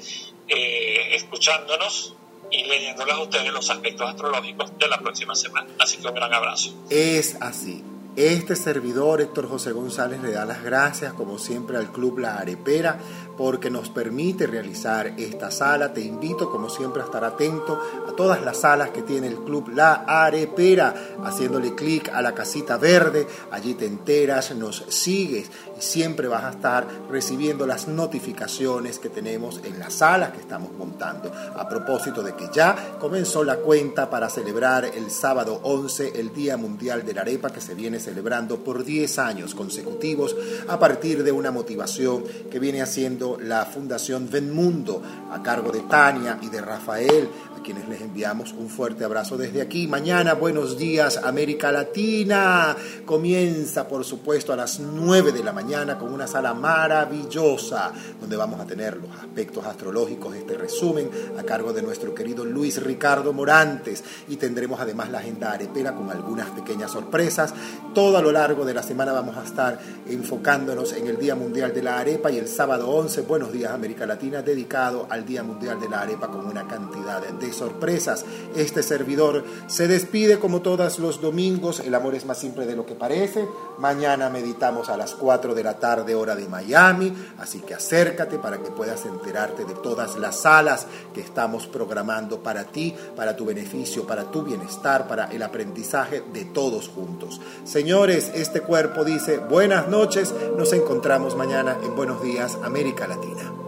[SPEAKER 2] eh, escuchándonos y leyéndoles a ustedes los aspectos astrológicos de la próxima semana. Así que un gran abrazo.
[SPEAKER 1] Es así. Este servidor, Héctor José González, le da las gracias, como siempre, al Club La Arepera porque nos permite realizar esta sala. Te invito, como siempre, a estar atento a todas las salas que tiene el Club La Arepera, haciéndole clic a la casita verde. Allí te enteras, nos sigues y siempre vas a estar recibiendo las notificaciones que tenemos en las salas que estamos montando. A propósito de que ya comenzó la cuenta para celebrar el sábado 11, el Día Mundial de la Arepa, que se viene celebrando por 10 años consecutivos a partir de una motivación que viene haciendo la Fundación Venmundo a cargo de Tania y de Rafael quienes les enviamos un fuerte abrazo desde aquí. Mañana, buenos días, América Latina. Comienza, por supuesto, a las 9 de la mañana con una sala maravillosa, donde vamos a tener los aspectos astrológicos de este resumen a cargo de nuestro querido Luis Ricardo Morantes. Y tendremos además la agenda arepera con algunas pequeñas sorpresas. Todo a lo largo de la semana vamos a estar enfocándonos en el Día Mundial de la Arepa y el sábado 11, Buenos Días América Latina, dedicado al Día Mundial de la Arepa con una cantidad de sorpresas. Este servidor se despide como todos los domingos. El amor es más simple de lo que parece. Mañana meditamos a las 4 de la tarde hora de Miami. Así que acércate para que puedas enterarte de todas las salas que estamos programando para ti, para tu beneficio, para tu bienestar, para el aprendizaje de todos juntos. Señores, este cuerpo dice buenas noches. Nos encontramos mañana en Buenos Días América Latina.